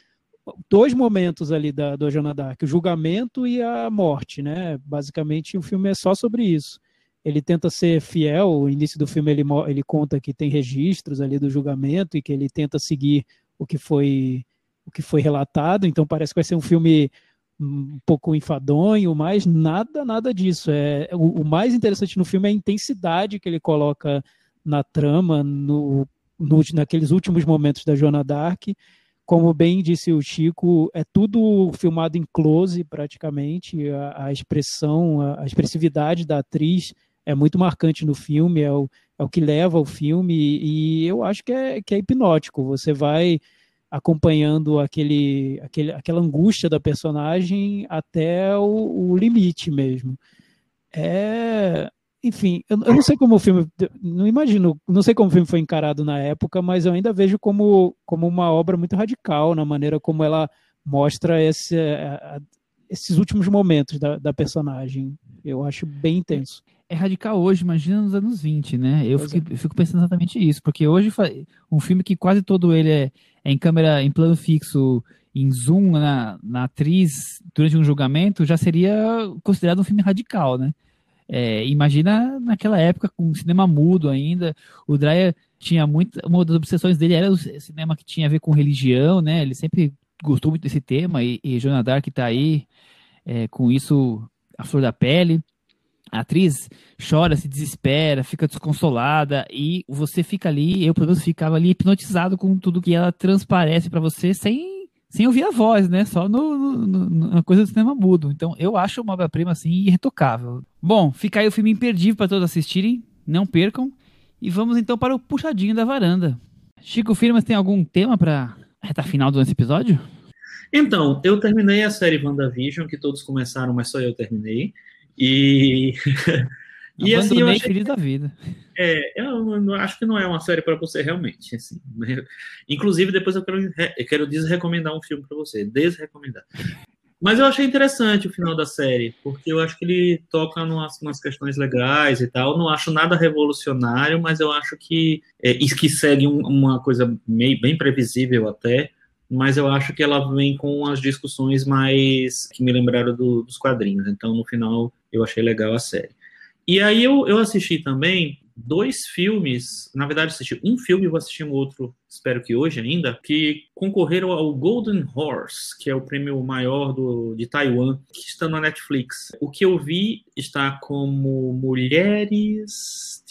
S4: dois momentos ali da, do Joana Dark, o julgamento e a morte, né? Basicamente, o filme é só sobre isso ele tenta ser fiel. O início do filme ele, ele conta que tem registros ali do julgamento e que ele tenta seguir o que foi o que foi relatado. Então parece que vai ser um filme um pouco enfadonho, mas nada nada disso. É o, o mais interessante no filme é a intensidade que ele coloca na trama, no, no naqueles últimos momentos da Joana Dark. Como bem disse o Chico, é tudo filmado em close praticamente. A, a expressão, a, a expressividade da atriz é muito marcante no filme, é o, é o que leva o filme, e eu acho que é, que é hipnótico. Você vai acompanhando aquele, aquele, aquela angústia da personagem até o, o limite mesmo. É, enfim, eu, eu não sei como o filme, não imagino, não sei como o filme foi encarado na época, mas eu ainda vejo como, como uma obra muito radical na maneira como ela mostra esse, a- a- esses últimos momentos da, da personagem. Eu acho bem intenso.
S2: É radical hoje, imagina nos anos 20, né? Eu fico, eu fico pensando exatamente isso, porque hoje um filme que quase todo ele é, é em câmera em plano fixo, em zoom na, na atriz durante um julgamento, já seria considerado um filme radical, né? É, imagina naquela época com cinema mudo ainda, o Dreyer tinha muito, uma das obsessões dele era o cinema que tinha a ver com religião, né? Ele sempre gostou muito desse tema e, e Joana Dark tá aí é, com isso a flor da pele. A atriz chora, se desespera, fica desconsolada e você fica ali, eu pelo menos ficava ali hipnotizado com tudo que ela transparece pra você sem, sem ouvir a voz, né? Só no, no- no- na coisa do cinema mudo. Então eu acho uma obra-prima assim irretocável. Bom, fica aí o filme imperdível para todos assistirem, não percam. E vamos então para o puxadinho da varanda. Chico Firmas tem algum tema para reta final do nosso episódio?
S5: Então, eu terminei a série WandaVision, que todos começaram, mas só eu terminei. E. e assim, eu achei
S2: feliz da vida.
S5: É, eu acho que não é uma série para você realmente. Assim. Inclusive, depois eu quero, eu quero desrecomendar um filme para você, desrecomendar. Mas eu achei interessante o final da série, porque eu acho que ele toca umas, umas questões legais e tal. Não acho nada revolucionário, mas eu acho que é, isso que segue um- uma coisa meio, bem previsível até. Mas eu acho que ela vem com as discussões mais que me lembraram do- dos quadrinhos. Então, no final, eu achei legal a série. E aí eu, eu assisti também dois filmes, na verdade assisti um filme e vou assistir um outro, espero que hoje ainda, que concorreram ao Golden Horse, que é o prêmio maior do, de Taiwan, que está na Netflix. O que eu vi está como Mulheres...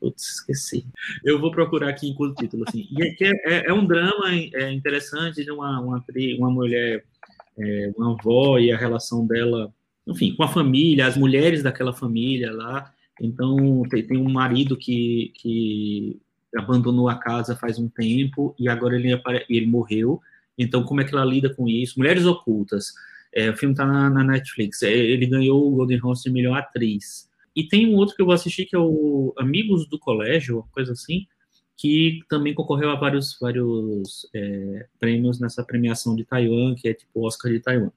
S5: Putz, esqueci. Eu vou procurar aqui enquanto título, assim. É, que é, é um drama é, interessante de uma, uma, uma mulher, é, uma avó e a relação dela enfim, com a família, as mulheres daquela família lá, Então, tem, tem um marido que, que abandonou a casa faz um tempo e agora ele, ele morreu. Então, como é que ela lida com isso? Mulheres Ocultas. É, o filme está na, na, Netflix. É, ele ganhou o Golden Horse de melhor atriz. E tem um outro que eu vou assistir que é o Amigos do Colégio, coisa assim, que também concorreu a vários, vários é, prêmios nessa premiação de Taiwan, que é tipo Oscar de Taiwan.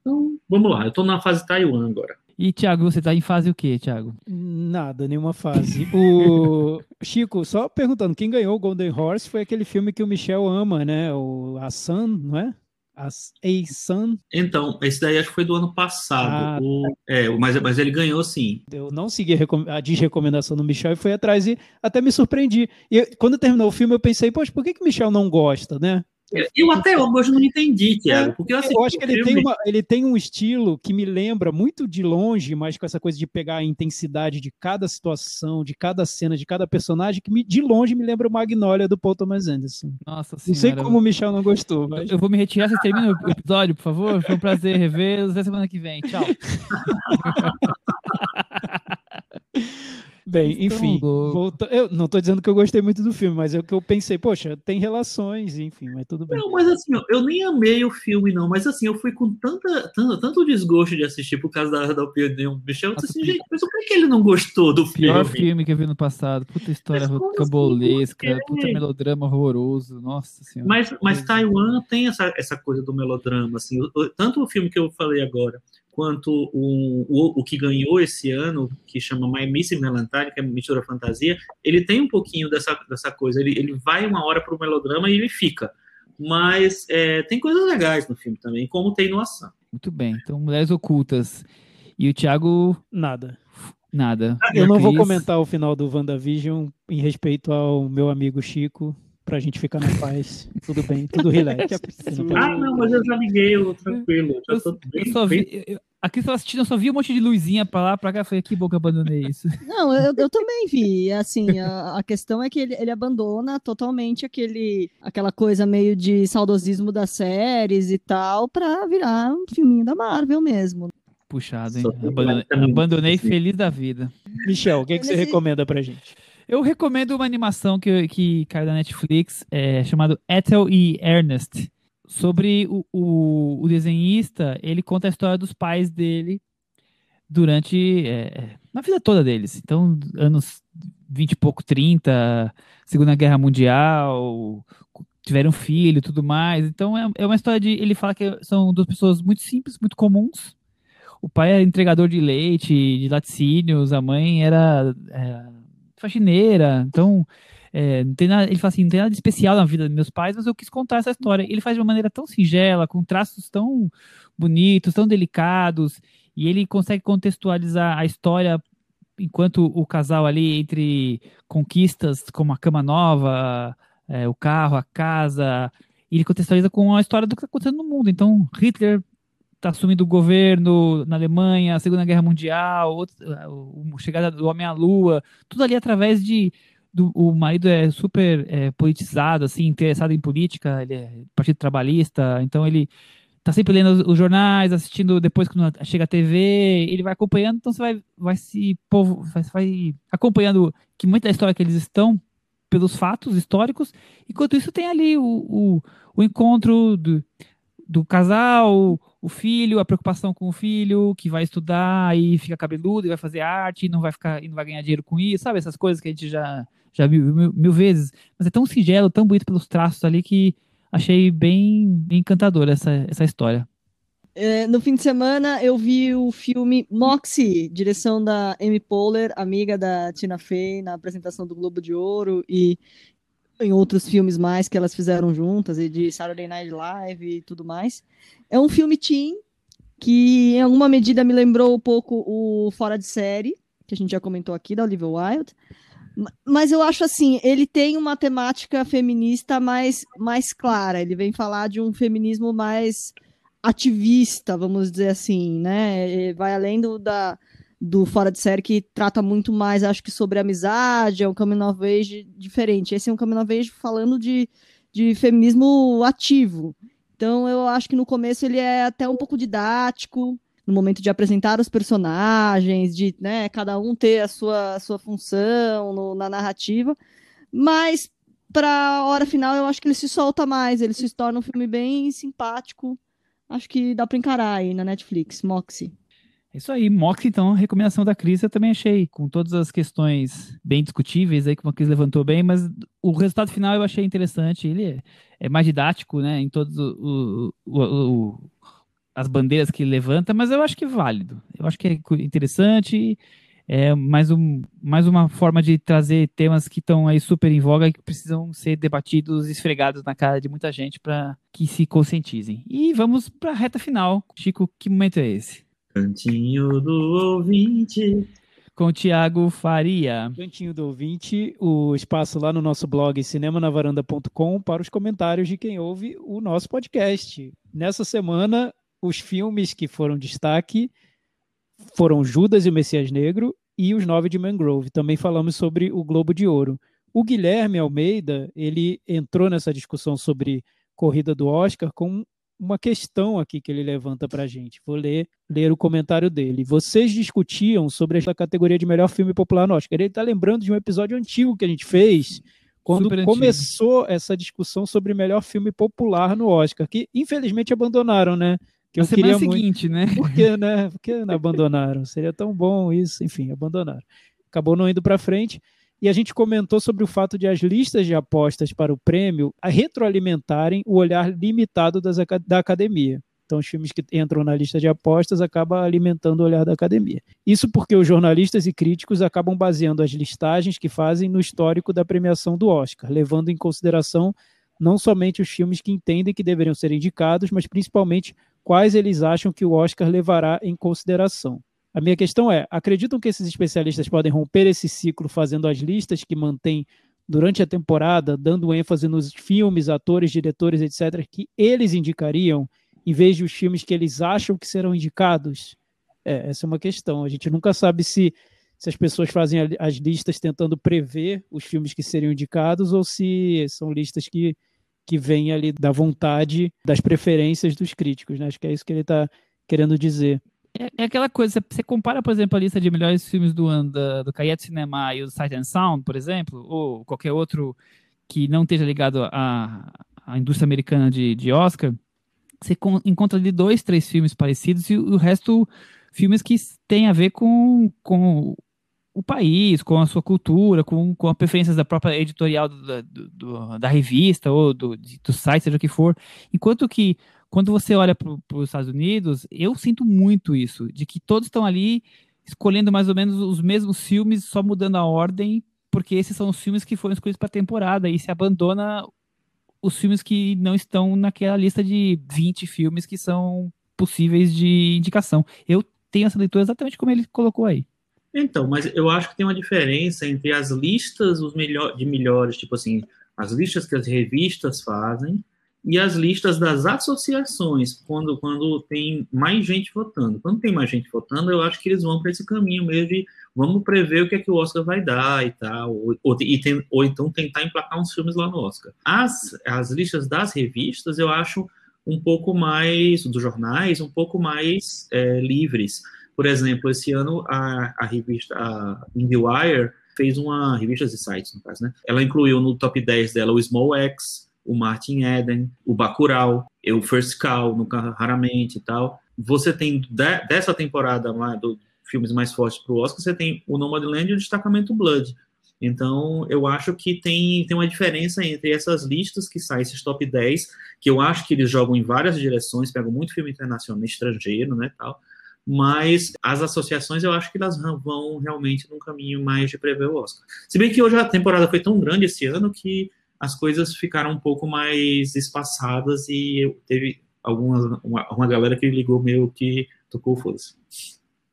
S5: Então, vamos lá. Eu estou na fase Taiwan agora.
S2: E, Thiago, você está em fase o quê, Thiago?
S4: Nada, nenhuma fase. O Chico, só perguntando, quem ganhou o Golden Horse foi aquele filme que o Michel ama, né? O A Sun, não é? A Sun.
S5: Então, esse daí acho que foi do ano passado. Ah, o, é, mas, mas ele ganhou sim.
S4: Eu não segui a desrecomendação do Michel e fui atrás e até me surpreendi. E quando terminou o filme, eu pensei, poxa, por que, que o Michel não gosta, né?
S5: Eu até hoje não entendi, Tiago, porque eu,
S4: eu acho que ele tem, uma, ele tem um estilo que me lembra muito de longe, mas com essa coisa de pegar a intensidade de cada situação, de cada cena, de cada personagem, que me, de longe me lembra o Magnolia do Paul Thomas Anderson.
S2: Nossa
S4: senhora. Não sei como o Michel não gostou, mas...
S2: Eu vou me retirar, você termina o episódio, por favor? Foi um prazer rever, até semana que vem. Tchau.
S4: Bem, enfim, volta... eu não estou dizendo que eu gostei muito do filme, mas é o que eu pensei, poxa, tem relações, enfim, mas tudo bem.
S5: Não, mas assim, eu nem amei o filme, não, mas assim, eu fui com tanta, tanto, tanto desgosto de assistir por causa da, da opinião do Michel, eu disse assim, gente, mas por que ele não gostou do filme?
S2: Pior filme que eu vi no passado, puta história cabolesca, assim, puta melodrama horroroso, nossa senhora.
S5: Mas, mas Taiwan tem essa, essa coisa do melodrama, assim, tanto o filme que eu falei agora, quanto o, o, o, que ganhou esse ano, que chama My Missing Valentine, que é Mistura Fantasia, ele tem um pouquinho dessa, dessa coisa. Ele, ele vai uma hora para o melodrama e ele fica. Mas é, tem coisas legais no filme também, como tem no Ação.
S2: Muito bem. Então, Mulheres Ocultas. E o Thiago.
S4: Nada.
S2: Nada.
S4: Eu não vou comentar o final do WandaVision em respeito ao meu amigo Chico, pra gente ficar na paz. tudo bem, tudo relax.
S5: ah, não, mas eu já liguei, eu tranquilo. Já
S2: eu, bem, eu só vi, eu, Aqui estava assistindo, eu só vi um monte de luzinha pra lá, pra cá. Falei, que bom que eu abandonei isso.
S3: Não, eu, eu também vi. Assim, a, a questão é que ele, ele, abandona totalmente aquele, aquela coisa meio de saudosismo das séries e tal, pra virar um filminho da Marvel mesmo.
S2: Puxado, hein? Abandonei, abandonei feliz da vida.
S4: Michel, o que, que você recomenda pra gente?
S2: Eu recomendo uma animação que, que caiu da Netflix, é, chamado Ethel e Ernest sobre o, o, o, desenhista, ele conta a história dos pais dele durante é, é na vida toda deles. Então, anos 20 e pouco, 30, Segunda Guerra Mundial, tiveram filho, tudo mais. Então, é, é uma história de ele fala que são duas pessoas muito simples, muito comuns. O pai era entregador de leite, de laticínios, a mãe era é, faxineira. Então, é, nada, ele fala assim, não tem nada de especial na vida dos meus pais, mas eu quis contar essa história. Ele faz de uma maneira tão singela, com traços tão bonitos, tão delicados, e ele consegue contextualizar a história enquanto o casal ali entre conquistas como a cama nova, é, o carro, a casa, ele contextualiza com a história do que está acontecendo no mundo. Então, Hitler está assumindo o governo na Alemanha, a Segunda Guerra Mundial, a chegada do homem à Lua, tudo ali através de do, o marido é super é, politizado, assim, interessado em política, ele é partido trabalhista, então ele tá sempre lendo os, os jornais, assistindo depois quando chega a TV, ele vai acompanhando, então você vai, vai se povo, vai, vai acompanhando que muita história que eles estão pelos fatos históricos, enquanto isso tem ali o, o, o encontro do, do casal, o filho, a preocupação com o filho, que vai estudar e fica cabeludo e vai fazer arte e não vai ficar e não vai ganhar dinheiro com isso, sabe? Essas coisas que a gente já já vi mil, mil, vezes, mas é tão singelo, tão bonito pelos traços ali que achei bem, encantador essa, essa história.
S3: É, no fim de semana eu vi o filme Moxie, direção da Amy Poehler, amiga da Tina Fey, na apresentação do Globo de Ouro e em outros filmes mais que elas fizeram juntas, e de Saturday Night Live e tudo mais. É um filme teen que em alguma medida me lembrou um pouco o Fora de Série, que a gente já comentou aqui, da Olivia Wilde. Mas eu acho assim, ele tem uma temática feminista mais, mais clara. Ele vem falar de um feminismo mais ativista, vamos dizer assim, né? Vai além do, da, do Fora de Série, que trata muito mais, acho que, sobre amizade, é um coming of age diferente. Esse é um coming of age falando de, de feminismo ativo. Então, eu acho que no começo ele é até um pouco didático, no momento de apresentar os personagens, de né, cada um ter a sua, a sua função no, na narrativa. Mas para a hora final eu acho que ele se solta mais, ele se torna um filme bem simpático. Acho que dá para encarar aí na Netflix, Moxie.
S2: Isso aí, Mox, então, recomendação da Cris, eu também achei, com todas as questões bem discutíveis aí, que a Cris levantou bem, mas o resultado final eu achei interessante, ele é, é mais didático, né, em todos o, o, o, as bandeiras que ele levanta, mas eu acho que é válido, eu acho que é interessante, é mais, um, mais uma forma de trazer temas que estão aí super em voga e que precisam ser debatidos, esfregados na cara de muita gente para que se conscientizem. E vamos para a reta final. Chico, que momento é esse?
S5: Cantinho do ouvinte.
S2: Com o Tiago Faria.
S4: Cantinho do ouvinte, o espaço lá no nosso blog cinemanavaranda.com para os comentários de quem ouve o nosso podcast. Nessa semana, os filmes que foram destaque foram Judas e o Messias Negro e Os Nove de Mangrove. Também falamos sobre o Globo de Ouro. O Guilherme Almeida, ele entrou nessa discussão sobre corrida do Oscar com uma questão aqui que ele levanta para a gente. Vou ler, ler o comentário dele. Vocês discutiam sobre a categoria de melhor filme popular no Oscar. Ele está lembrando de um episódio antigo que a gente fez, quando começou essa discussão sobre melhor filme popular no Oscar, que infelizmente abandonaram, né?
S2: Eu queria seguinte,
S4: muito...
S2: né?
S4: Por que, né? Por que não abandonaram? Seria tão bom isso. Enfim, abandonaram. Acabou não indo para frente. E a gente comentou sobre o fato de as listas de apostas para o prêmio retroalimentarem o olhar limitado das, da academia. Então, os filmes que entram na lista de apostas acabam alimentando o olhar da academia. Isso porque os jornalistas e críticos acabam baseando as listagens que fazem no histórico da premiação do Oscar, levando em consideração não somente os filmes que entendem que deveriam ser indicados, mas principalmente quais eles acham que o Oscar levará em consideração. A minha questão é: acreditam que esses especialistas podem romper esse ciclo fazendo as listas que mantêm durante a temporada, dando ênfase nos filmes, atores, diretores, etc., que eles indicariam, em vez de os filmes que eles acham que serão indicados? É, essa é uma questão. A gente nunca sabe se, se as pessoas fazem as listas tentando prever os filmes que seriam indicados ou se são listas que, que vêm ali da vontade, das preferências dos críticos. Né? Acho que é isso que ele está querendo dizer.
S2: É, é, aquela coisa, você compara, por exemplo, a lista de melhores filmes do ano da, do Kayet Cinema e o Sight and Sound, por exemplo, ou qualquer outro que não esteja ligado à, à indústria americana de, de Oscar, você encontra ali dois, três filmes parecidos e o resto filmes que têm a ver com, com o país, com a sua cultura, com, com as preferências da própria editorial do, do, do, da revista ou do, do site, seja o que for. Enquanto que quando você olha para os Estados Unidos, eu sinto muito isso, de que todos estão ali escolhendo mais ou menos os mesmos filmes, só mudando a ordem, porque esses são os filmes que foram escolhidos para a temporada, e se abandona os filmes que não estão naquela lista de 20 filmes que são possíveis de indicação. Eu tenho essa leitura exatamente como ele colocou aí.
S5: Então, mas eu acho que tem uma diferença entre as listas os melhor, de melhores, tipo assim, as listas que as revistas fazem e as listas das associações, quando, quando tem mais gente votando. Quando tem mais gente votando, eu acho que eles vão para esse caminho mesmo de vamos prever o que é que o Oscar vai dar e tal, ou, ou, e tem, ou então tentar emplacar uns filmes lá no Oscar. As, as listas das revistas eu acho um pouco mais, dos jornais, um pouco mais é, livres. Por exemplo, esse ano a, a revista a IndieWire fez uma, revista de sites no caso, né? Ela incluiu no top 10 dela o Small X, o Martin Eden, o Bacurau, o First Call, no raramente e tal. Você tem de, dessa temporada lá do filmes mais fortes para o Oscar, você tem o Nomadland e o Destacamento Blood. Então, eu acho que tem, tem uma diferença entre essas listas que saem, esses top 10, que eu acho que eles jogam em várias direções, pegam muito filme internacional, estrangeiro, né, tal. Mas as associações, eu acho que elas vão realmente num caminho mais de prever o Oscar. Se bem que hoje a temporada foi tão grande esse ano que as coisas ficaram um pouco mais espaçadas e teve algumas, uma, uma galera que ligou meio que tocou foda-se.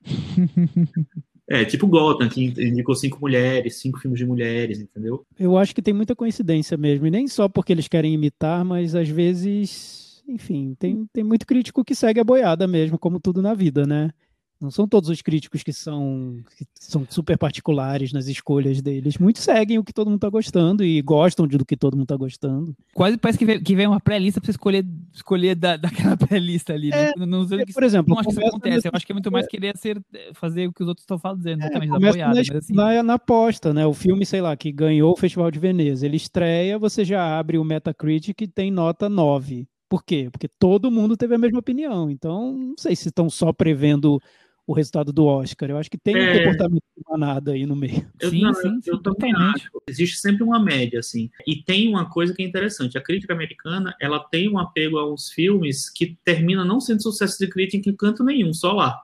S5: É, tipo Gotham, que indicou cinco mulheres, cinco filmes de mulheres, entendeu?
S4: Eu acho que tem muita coincidência mesmo, e nem só porque eles querem imitar, mas às vezes, enfim, tem, tem muito crítico que segue a boiada mesmo, como tudo na vida, né? Não são todos os críticos que são, que são super particulares nas escolhas deles. Muitos seguem o que todo mundo tá gostando e gostam de do que todo mundo tá gostando.
S2: Quase parece que vem, que vem uma pré-lista pra você escolher, escolher da, daquela pré-lista ali. né?
S4: É,
S2: não, não,
S4: É, por exemplo,
S2: não acho que isso acontece. Eu acho que é muito mais querer ser, fazer o que os outros estão fazendo,
S4: É,
S2: exatamente, boiada.
S4: na,
S2: assim,
S4: na, na aposta, né? O filme, sei lá, que ganhou o Festival de Veneza, ele estreia, você já abre o Metacritic e tem nota 9. Por quê? Porque todo mundo teve a mesma opinião. Então, não sei se estão só prevendo o resultado do Oscar. Eu acho que tem um
S6: É.
S4: comportamento de manada aí no meio.
S6: Eu,
S2: Sim,
S6: não,
S2: sim,
S6: eu, também
S2: totalmente.
S6: acho. Existe sempre uma média, assim. E tem uma coisa que é interessante. A crítica americana, ela tem um apego a uns filmes que termina não sendo sucesso de crítica em canto nenhum, só lá.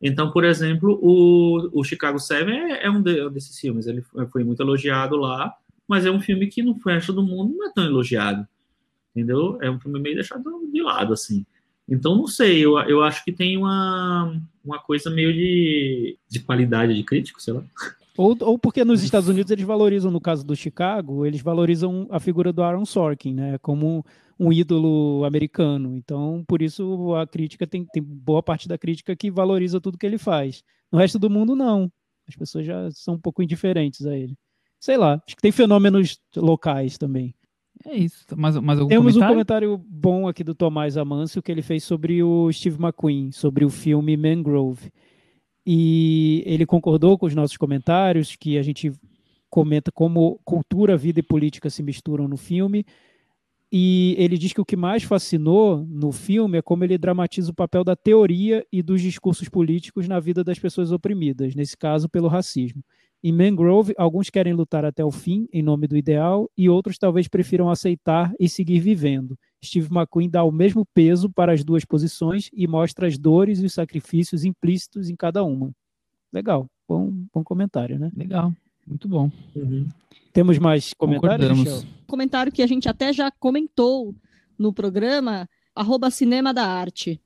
S6: Então, por exemplo, o, o Chicago Seven é, é um de- desses filmes. Ele foi, foi muito elogiado lá, mas é um filme que no resto do mundo não é tão elogiado. Entendeu? É um filme meio deixado de lado, assim. Então, não sei, eu, eu acho que tem uma, uma coisa meio de, de qualidade de crítico, sei lá.
S4: Ou, ou porque nos Estados Unidos eles valorizam, no caso do Chicago, eles valorizam a figura do Aaron Sorkin, né? Como um ídolo americano. Então, por isso a crítica tem, tem boa parte da crítica que valoriza tudo que ele faz. No resto do mundo, não. As pessoas já são um pouco indiferentes a ele. Sei lá, acho que tem fenômenos locais também.
S2: É isso. Mais, mais algum
S4: Temos um
S2: comentário?
S4: comentário bom aqui do Tomás Amâncio que ele fez sobre o Steve McQueen, sobre o filme Mangrove. E ele concordou com os nossos comentários, que a gente comenta como cultura, vida e política se misturam no filme. E ele diz que o que mais fascinou no filme é como ele dramatiza o papel da teoria e dos discursos políticos na vida das pessoas oprimidas, nesse caso pelo racismo. Em Mangrove, alguns querem lutar até o fim em nome do ideal e outros talvez prefiram aceitar e seguir vivendo. Steve McQueen dá o mesmo peso para as duas posições e mostra as dores e os sacrifícios implícitos em cada uma. Legal, bom, bom comentário, né?
S2: Legal, muito bom.
S4: Temos mais comentários. Michel?
S3: comentário que a gente até já comentou no programa, arroba Cinema da Arte.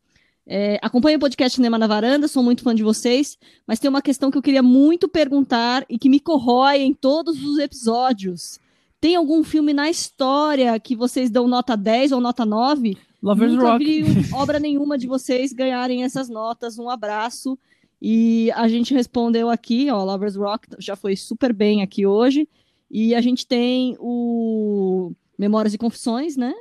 S3: É, acompanho o podcast Cinema na Varanda, sou muito fã de vocês, mas tem uma questão que eu queria muito perguntar e que me corrói em todos os episódios. Tem algum filme na história que vocês dão nota 10 ou nota 9?
S2: Lovers
S3: Nunca
S2: Rock.
S3: vi obra nenhuma de vocês ganharem essas notas. Um abraço. E a gente respondeu aqui, ó, Lovers Rock já foi super bem aqui hoje. E a gente tem o Memórias e Confissões, né?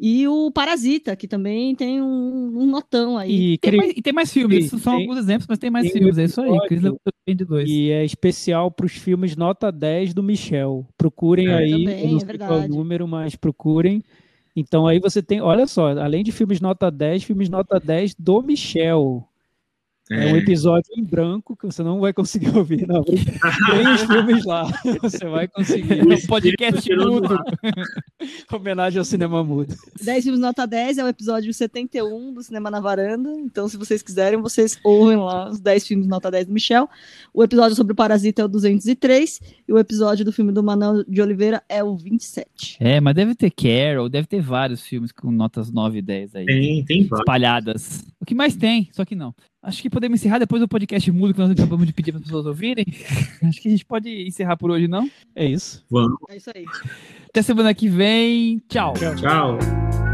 S3: E o Parasita, que também tem um, um notão aí.
S4: E,
S2: Tem
S4: Cri-
S2: mais, e tem mais filmes, esses são
S4: tem-
S2: alguns exemplos, mas tem mais
S4: tem
S2: filmes, é isso aí.
S4: episódio-
S2: Cris levou bem de dois.
S4: e é especial para os filmes nota 10 do Michel. Procurem
S6: É.
S4: aí,
S3: Também,
S4: eu não
S3: é
S4: sei qual é o número, mas procurem. Então aí você tem, olha só, além de filmes nota 10, filmes nota 10 do Michel. É, um episódio em branco que você não vai conseguir ouvir. Não, tem os filmes lá. Você vai conseguir.
S2: É um podcast mudo.
S4: Homenagem ao cinema mudo.
S3: 10 filmes nota 10 é o episódio 71 do Cinema na Varanda. Então, se vocês quiserem, vocês ouvem lá os 10 filmes nota 10 do Michel. O episódio sobre o Parasita é o 203 e o episódio do filme do Manuel de Oliveira é o 27.
S2: É, mas deve ter Carol, deve ter vários filmes com notas 9 e 10 aí.
S6: Tem, tem vários.
S2: espalhadas. O que mais tem, só que não. Acho que podemos encerrar depois do podcast mudo que nós acabamos de pedir para as pessoas ouvirem. Acho que a gente pode encerrar por hoje, não?
S4: É isso.
S6: Vamos.
S3: É isso aí.
S2: Até semana que vem. Tchau.
S6: Tchau.